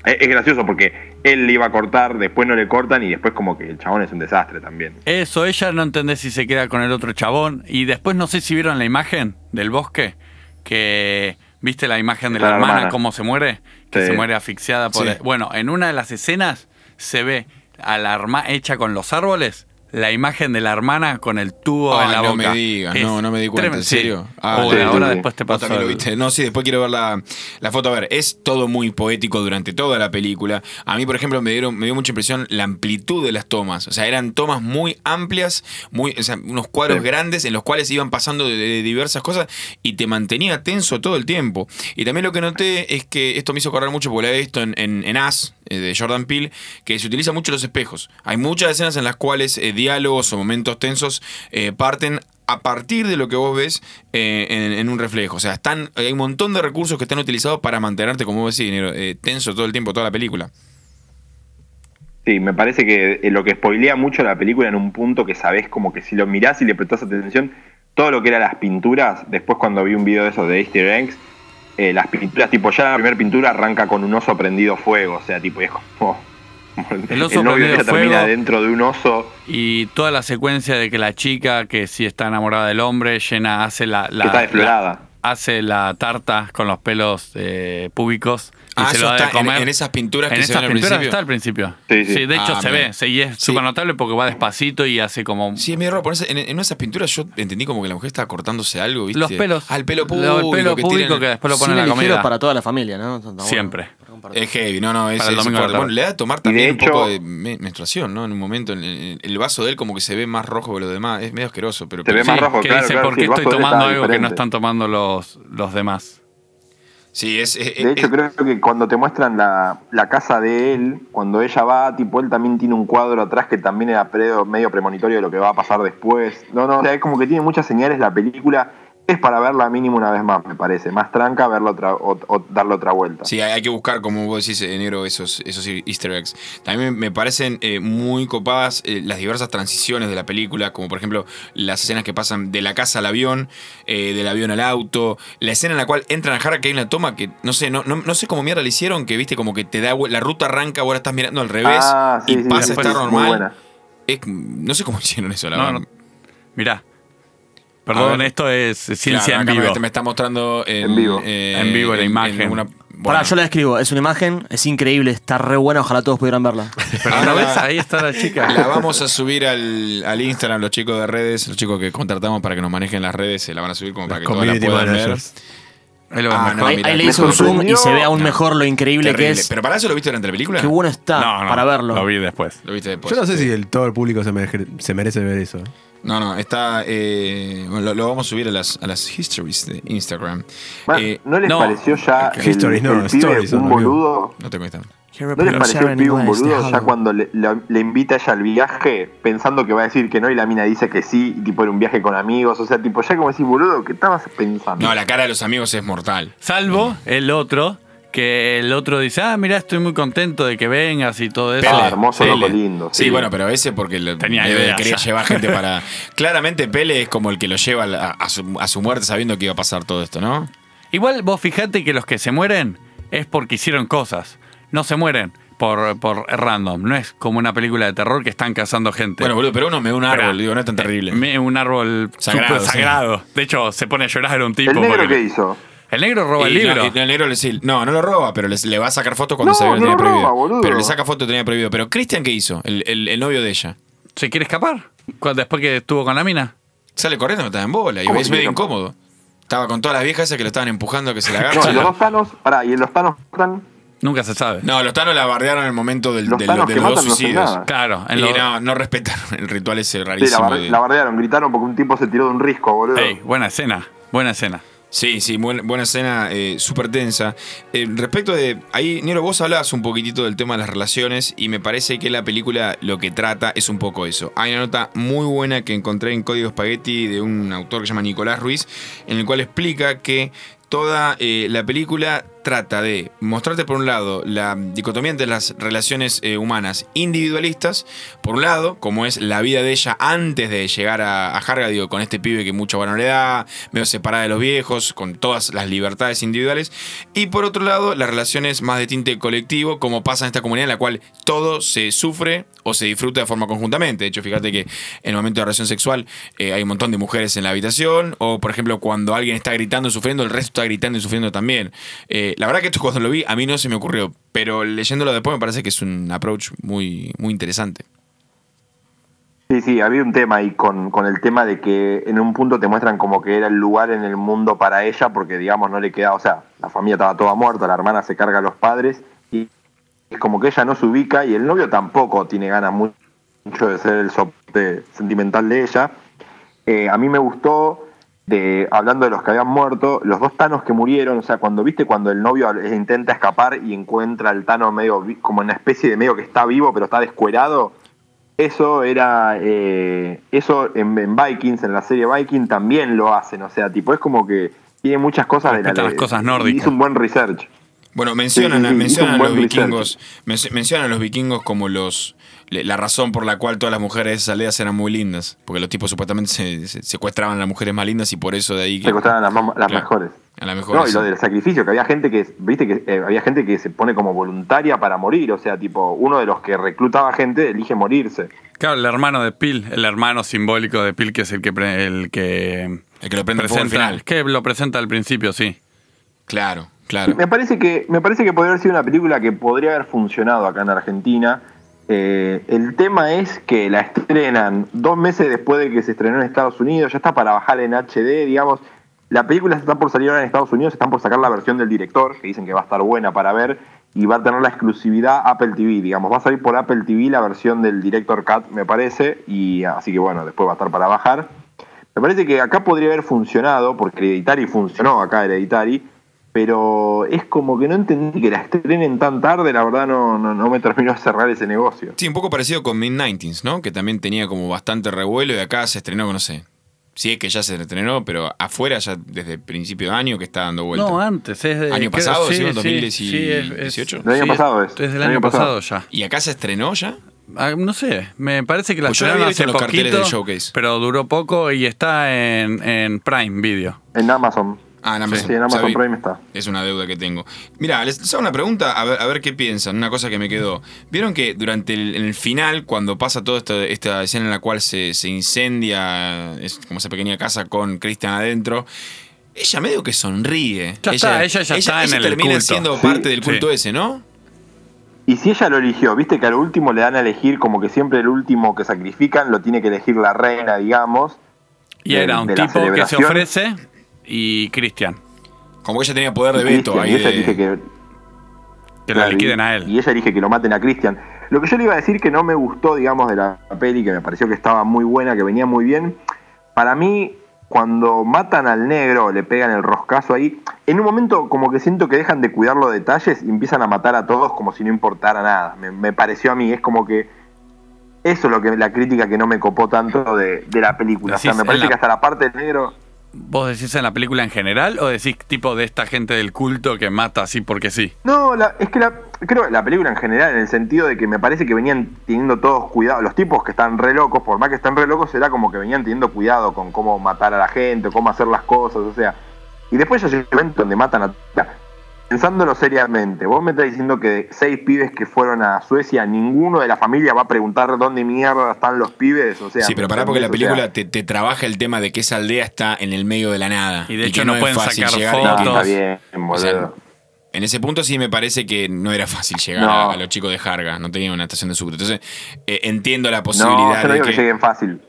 es, gracioso porque él le iba a cortar, después no le cortan y después como que el chabón es un desastre también. Eso, ella no entendés si se queda con el otro chabón. Y después no sé si vieron la imagen del bosque. Que viste la imagen de la la hermana, hermana. cómo se muere. Que Sí. se muere asfixiada por. Sí. Bueno, en una de las escenas se ve a la hermana hecha con los árboles. La imagen de la hermana con el tubo Ay, en la no boca. me digas, Es no, no me di cuenta, ¿en sí. serio? Ah, Uy, sí, ahora sí, sí. después te también lo viste. No, sí, después quiero ver la, la foto. A ver, es todo muy poético durante toda la película. A mí, por ejemplo, me, dieron, me dio mucha impresión la amplitud de las tomas. O sea, eran tomas muy amplias, muy, o sea, unos cuadros Sí. grandes en los cuales iban pasando de, de diversas cosas y te mantenía tenso todo el tiempo. Y también lo que noté es que esto me hizo correr mucho porque lo había visto en, en, en As, eh, de Jordan Peele, que se utilizan mucho los espejos. Hay muchas escenas en las cuales eh, diálogos o momentos tensos eh, parten a partir de lo que vos ves eh, en, un reflejo. O sea, están, hay un montón de recursos que están utilizados para mantenerte, como vos decís, eh, tenso todo el tiempo, toda la película. Sí, me parece que lo que spoilea mucho la película en un punto que sabés como que si lo mirás y le prestás atención, todo lo que eran las pinturas, después cuando vi un video de esos de Easter eggs, las pinturas, tipo ya la primera pintura arranca con un oso prendido fuego, o sea, tipo es como... El oso novio de prendido ella termina fuego. dentro de un oso Y toda la secuencia de que la chica, que sí está enamorada del hombre, llena, hace la, la- que está desflorada. la- hace la tarta con los pelos eh, púbicos y Ah, se lo da de en- comer. en esas pinturas que En se esas ven al pinturas principio. está al principio. Sí, sí. de hecho Ah, se mira. ve, sí, y es Sí. súper notable porque va despacito y hace como... Sí, es medio raro. ponerse- En, en esas pinturas yo entendí como que la mujer estaba cortándose algo, ¿viste? Los pelos. Ah, el pelo Lo- público. el pelo que público que después lo ponen en la comida. para toda la familia, ¿no? Está Es heavy, no, no, es, Para el es domingo fuerte. Bueno, le da a tomar también un hecho- poco de me- menstruación, ¿no? En un momento, el, el- el vaso de él como que se ve más rojo que los demás. Es medio asqueroso, pero... Se ve más sí. rojo, que claro, dice, claro, ¿por qué estoy tomando algo que no están tomando los, los demás? Sí, es... es- De hecho, es- creo que cuando te muestran la, la casa de él, cuando ella va, tipo, él también tiene un cuadro atrás que también era pre- medio premonitorio de lo que va a pasar después. No, no, o sea, es como que tiene muchas señales la película. Es para verla mínimo una vez más, me parece. Más tranca, verla otra, o, o darle otra vuelta. Sí, hay que buscar, como vos decís, en negro, esos, esos easter eggs. También me parecen eh, muy copadas eh, las diversas transiciones de la película, como por ejemplo las escenas que pasan de la casa al avión, eh, del avión al auto, la escena en la cual entran a Jara, que hay una toma que no sé, no, no, no sé cómo mierda le hicieron, que viste como que te da la ruta arranca, ahora estás mirando al revés Ah, sí, y sí, pasa sí, a estar normal. Es- no sé cómo hicieron eso, la No, verdad. no. Mirá. Perdón, esto es ciencia Claro, en me- vivo. Me, está mostrando en, En vivo. eh, En vivo la imagen. una- Pará, bueno. yo la describo. Es una imagen, es increíble, está re buena. Ojalá todos pudieran verla. Pero Ahora no ves, ahí está la chica. La vamos a subir al, al Instagram, los chicos de redes, los chicos que contratamos para que nos manejen las redes, se la van a subir como para que todas la puedan ver. Ahí lo ves Ah, mejor. no, ahí, mira, ahí le me hice un zoom y sorprendió. se ve aún No. mejor lo increíble Terrible. que es. ¿Pero para eso lo viste durante la película? Qué bueno está No, no, para verlo. Lo vi después. Lo viste después. Yo no sé Sí. si el, todo el público se merece, se merece ver eso. No, no, está. eh, bueno, lo, lo vamos a subir a las, a las histories de Instagram. Bueno, Eh, ¿No les no, pareció ya el, Histories, no, el pibe stories son un boludo? no tengo Instagram. ¿No les pareció el pibe un boludo ya cuando le, le- le invita a ella al viaje pensando que va a decir que no y la mina dice que sí y tipo era un viaje con amigos? O sea, tipo ya como decir, boludo, ¿qué estabas pensando? No, la cara de los amigos es mortal. Salvo el otro que el otro dice, ah, mira, estoy muy contento de que vengas y todo eso. Ah, Pele, hermoso, Pele. loco, lindo. Sí, bueno, pero ese porque lo- Tenía ideas. quería llevar gente para. Claramente, Pele es como el que lo lleva a su, a su muerte sabiendo que iba a pasar todo esto, ¿no? Igual vos fijate que los que se mueren es porque hicieron cosas. No se mueren por, por random. No es como una película de terror que están cazando gente. Bueno, boludo, pero uno me da un árbol, Espera, digo, no es tan terrible. Me- un árbol Sagrado, sí. sagrado. De hecho, se pone a llorar un tipo. ¿El negro porque- qué hizo? El negro roba el libro. no, el negro le sí, no, no lo roba, pero le, le va a sacar fotos cuando No, se ve que no tenía lo roba, prohibido. boludo. Pero le saca fotos que tenía prohibido. Pero Cristian, ¿qué hizo? El, el- el novio de ella. ¿Se quiere escapar? Después que estuvo con la mina. Sale corriendo, está en bola. Y ¿Cómo es medio incómodo. Estaba con todas las viejas esas que lo estaban empujando a que se la No, agachen. y los dos Thanos, pará, y los Thanos matan. Nunca se sabe. No, los Thanos la bardearon en el momento del, Los del- Thanos de que los dos matan no hacen suicidios. nada. Claro, en Y lo- no, no respetaron el ritual ese Sí, la, rarísimo. bar- de- la bardearon, gritaron porque un tipo se tiró de un risco, boludo. Ey, buena escena. Buena escena. Sí, sí, buen- buena escena, eh, súper tensa. Eh, respecto de. Ahí, Nero, vos hablabas un poquitito del tema de las relaciones y me parece que la película lo que trata es un poco eso. Hay una nota muy buena que encontré en Código Spaghetti de un autor que se llama Nicolás Ruiz, en el cual explica que toda eh, la película trata de mostrarte por un lado la dicotomía entre las relaciones eh, humanas individualistas, por un lado, como es la vida de ella antes de llegar a, a Harga, digo, con este pibe que mucha buena le da, medio separada de los viejos, con todas las libertades individuales, y por otro lado, las relaciones más de tinte colectivo, como pasa en esta comunidad en la cual todo se sufre o se disfruta de forma conjuntamente. De hecho, fíjate que en el momento de relación sexual eh, hay un montón de mujeres en la habitación, o por ejemplo, cuando alguien está gritando y sufriendo, el resto está gritando y sufriendo también. Eh, la verdad que esto cuando lo vi, a mí no se me ocurrió, pero leyéndolo después me parece que es un approach muy, muy interesante. Sí, sí, había un tema ahí con, con el tema de que en un punto te muestran como que era el lugar en el mundo para ella, porque digamos no le queda, o sea, la familia estaba toda muerta, la hermana se carga a los padres, y es como que ella no se ubica y el novio tampoco tiene ganas mu- mucho de ser el soporte sentimental de ella. Eh, a mí me gustó, de, hablando de los que habían muerto, los dos Thanos que murieron, o sea, cuando viste cuando el novio intenta escapar y encuentra al Thanos medio como una especie de medio que está vivo pero está descuerado, eso era. eh, eso en, en Vikings, en la serie Viking, también lo hacen. O sea, tipo, es como que tiene muchas cosas de Respetan las cosas nórdicas. Hizo un buen research. Bueno, mencionan, Sí, sí, sí, mencionan a los vikingos, men- mencionan a los vikingos como los la razón por la cual todas las mujeres de esas aldeas eran muy lindas, porque los tipos supuestamente se, se- secuestraban a las mujeres más lindas y por eso de ahí que Secuestraban las, mam- las Claro, mejores. a las mejores. No, y lo del sacrificio, que había gente que, viste que eh, había gente que se pone como voluntaria para morir, o sea, tipo, uno de los que reclutaba gente elige morirse. Claro, el hermano de Pil, el hermano simbólico de Pil, que es el que pre- el que el que lo prende fuego al presenta, final. que lo presenta al principio, sí. Claro, claro. Me parece que me parece que podría haber sido una película que podría haber funcionado acá en Argentina. Eh, el tema es que la estrenan dos meses después de que se estrenó en Estados Unidos, ya está para bajar en HD, digamos. La película está por salir ahora en Estados Unidos, están por sacar la versión del director, que dicen que va a estar buena para ver, y va a tener la exclusividad Apple TV, digamos. Va a salir por Apple TV la versión del director Cut, me parece, y así que bueno, después va a estar para bajar. Me parece que acá podría haber funcionado, porque Hereditary funcionó acá Hereditary, pero es como que no entendí que la estrenen tan tarde, la verdad no, no, no me terminó de cerrar ese negocio. Sí, un poco parecido con Mid-90s, ¿no? Que también tenía como bastante revuelo y acá se estrenó, no sé. Sí, es que ya se estrenó, pero afuera ya desde principio de año que está dando vuelta. No, antes. Es de, ¿Año creo- pasado, sí, sí, 2018? sí, es- es- El año pasado es. Desde el El año pasado, pasado. ya. ¿Y acá se estrenó ya? Ah, no sé, me parece que la Pues estrenaron hace los carteles del showcase. pero duró poco y está en, en Prime Video. En Amazon. Ah, en Amazon. Sí, en Amazon Prime está. Es una deuda que tengo. Mira, les hago una pregunta, a ver, a ver qué piensan. Una cosa que me quedó. Vieron que durante el, en el final, cuando pasa toda esta, esta escena en la cual se, se incendia, es como esa pequeña casa con Christian adentro, ella medio que sonríe. Ya está, ella ya está en el termina culto. siendo Sí, parte del sí. culto ese, ¿no? Y si ella lo eligió, viste que al último le dan a elegir como que siempre el último que sacrifican lo tiene que elegir la reina, digamos. Y De- era un tipo que se ofrece y Cristian, Como que ella tenía poder de veto ahí. y ella de- elige que, que Claro, lo liquiden y- a él. Y ella elige que lo maten a Christian. Lo que yo le iba a decir que no me gustó, digamos, de la peli, que me pareció que estaba muy buena, que venía muy bien. Para mí, cuando matan al negro, le pegan el roscazo ahí, en un momento como que siento que dejan de cuidar los detalles y empiezan a matar a todos como si no importara nada. Me, me pareció a mí, es como que eso es lo que la crítica que no me copó tanto de, de la película. o sea, Decís, me parece la- que hasta la parte del negro... ¿Vos decís en la película en general o decís tipo de esta gente del culto que mata así porque sí? No, la- es que la, creo la película en general, en el sentido de que me parece que venían teniendo todos cuidado. Los tipos que están re locos, por más que estén re locos, era como que venían teniendo cuidado con cómo matar a la gente, cómo hacer las cosas, o sea. Y después ya el momento donde matan a. Pensándolo seriamente, vos me estás diciendo que de seis pibes que fueron a Suecia, ninguno de la familia va a preguntar dónde mierda están los pibes, o sea. Sí, pero pará ¿me porque la entendés? O sea, película te, te trabaja el tema de que esa aldea está en el medio de la nada. Y de que hecho no es pueden fácil sacar llegar y no, fotos. que- está bien, O sea. En ese punto sí me parece que no era fácil llegar No. a, a los chicos de Harga, no tenían una estación de subte. Entonces, eh, entiendo la No, posibilidad yo no de digo que... que. lleguen fácil.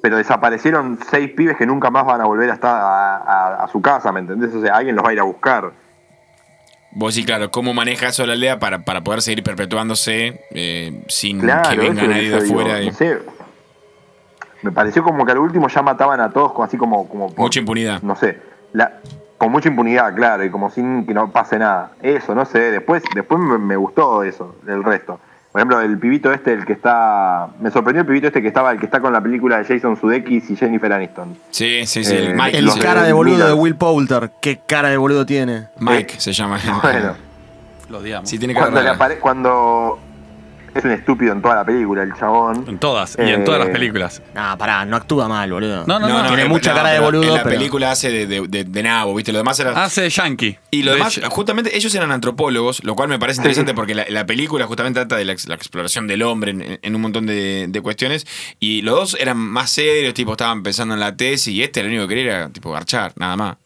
Pero desaparecieron seis pibes que nunca más van a volver a, estar a, a- a su casa, ¿me entendés? O sea, alguien los va a ir a buscar. Vos sí, claro, ¿cómo maneja eso la aldea para, para poder seguir perpetuándose eh, sin Claro, que venga nadie de afuera? y- no sé. Me pareció como que al último ya mataban a todos, así como. como por- Mucha impunidad. No sé. La, con mucha impunidad, claro, y como sin que no pase nada. Eso, no sé. Después, después me, me gustó eso, el resto. Por ejemplo, el pibito este, el que está. Me sorprendió el pibito este que estaba, el que está con la película de Jason Sudeikis y Jennifer Aniston. Sí, sí, sí. Eh, el Mike, de cara de boludo de. Will Poulter. Qué cara de boludo tiene. Mike se llama. Bueno. Lo odiamos. Sí, tiene cara Cuando, le apare- cuando es un estúpido en toda la película, el chabón. En todas, y en todas las Eh, películas. Ah, pará, no actúa mal, boludo. No, no, no. Tiene eh, mucha cara de boludo, En la pero- película hace de, de, de- de nabo, ¿viste? Lo demás era. Hace Yankee. Y lo De demás, hecho- justamente ellos eran antropólogos, lo cual me parece interesante porque la, la película justamente trata de la, ex- la exploración del hombre en, en un montón de, de cuestiones. Y los dos eran más serios, tipo, estaban pensando en la tesis y este lo único que quería era, tipo, garchar, nada más.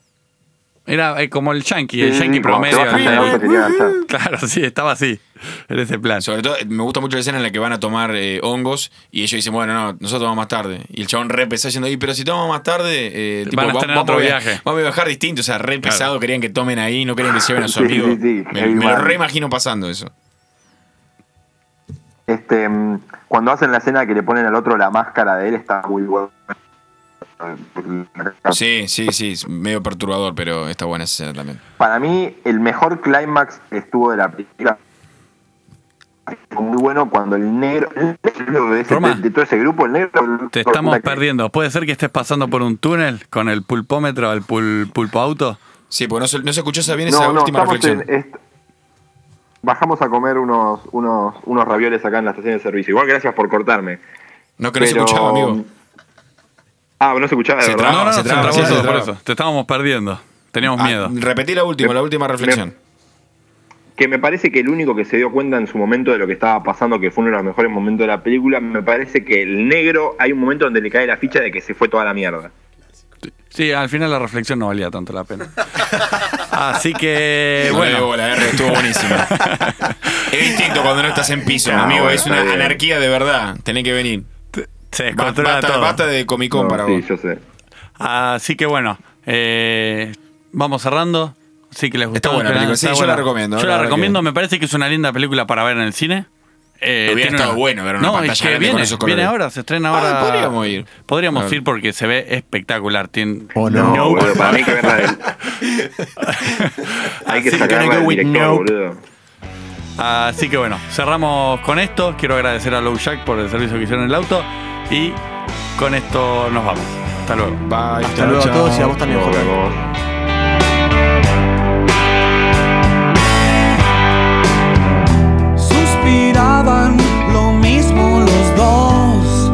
Era eh, como el Yankee, el Yankee promedio. Claro, sí, estaba así. En ese plan. Sobre todo, me gusta mucho la escena en la que van a tomar eh, hongos y ellos dicen, bueno, no, nosotros tomamos más tarde. Y el chabón re pesado diciendo, "Y, pero si tomamos más tarde, eh, tipo, Van a va- estar en vamos, otro a viaje". Vamos a viajar distinto, o sea, re Claro. pesado, querían que tomen ahí, no querían que se lleven a su Sí, amigo. sí, sí, me, me lo man. re imagino pasando eso. Este, mm, cuando hacen la escena que le ponen al otro la máscara de él, está muy bueno. Sí, sí, sí, es medio perturbador, pero está buena esa escena también. Para mí, el mejor clímax estuvo de la película. Fue Muy bueno cuando el negro, el negro de, ese- Roma. de- de todo ese grupo, el negro. Te estamos perdiendo. ¿Puede ser que estés pasando por un túnel con el pulpómetro, el pul- pulpo auto? Sí, porque no se, no se escuchó esa bien esa No, última reflexión. en. est- Bajamos a comer unos, unos, unos ravioles acá en la estación de servicio. Igual gracias por cortarme. No, que no se Pero- escuchaba, amigo. Ah, no se escuchaba, de Se verdad. traba, no, no, se se traba, se por eso. Te estábamos perdiendo. Teníamos Ah, miedo. repetí la última, la última reflexión. que me parece que el único que se dio cuenta en su momento de lo que estaba pasando, que fue uno de los mejores momentos de la película, me parece que el negro, hay un momento donde le cae la ficha de que se fue toda la mierda. Sí, al final la reflexión no valía tanto la pena. Así que, No bueno. la R, estuvo buenísima. es distinto cuando no estás en piso, No, amigo. bueno, es una bien. anarquía de verdad. Tenés que venir. Se descontrola Basta, todo. basta de Comic Con No, para sí, vos. yo sé. Así que bueno, eh, vamos cerrando. Sí que les gustó. Está buena la película, sí, yo la recomiendo, Yo la la, recomiendo, que- me parece que es una linda película para ver en el cine. Eh, Hubiera tiene estado bueno ver una no, pantalla es que grande viene, con esos colores. viene ahora, se estrena Ah, ahora. podríamos ir. Podríamos Ah. ir porque se ve espectacular. Tiene, Oh, No, no. boludo, para mí que verla del... hay que Así que sacarla del director, nope. boludo. Así que bueno, cerramos con esto. Quiero agradecer a Low Jack por el servicio que hicieron en el auto. Y con esto nos vamos. Hasta luego. Bye. Hasta luego a todos y a vos también, Jorge. lo mismo los dos.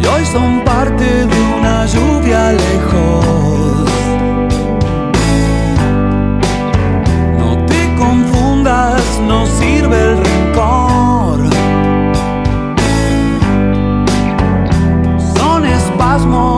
Y hoy son parte de una lluvia lejos. No te confundas, no sirve el rincón. more.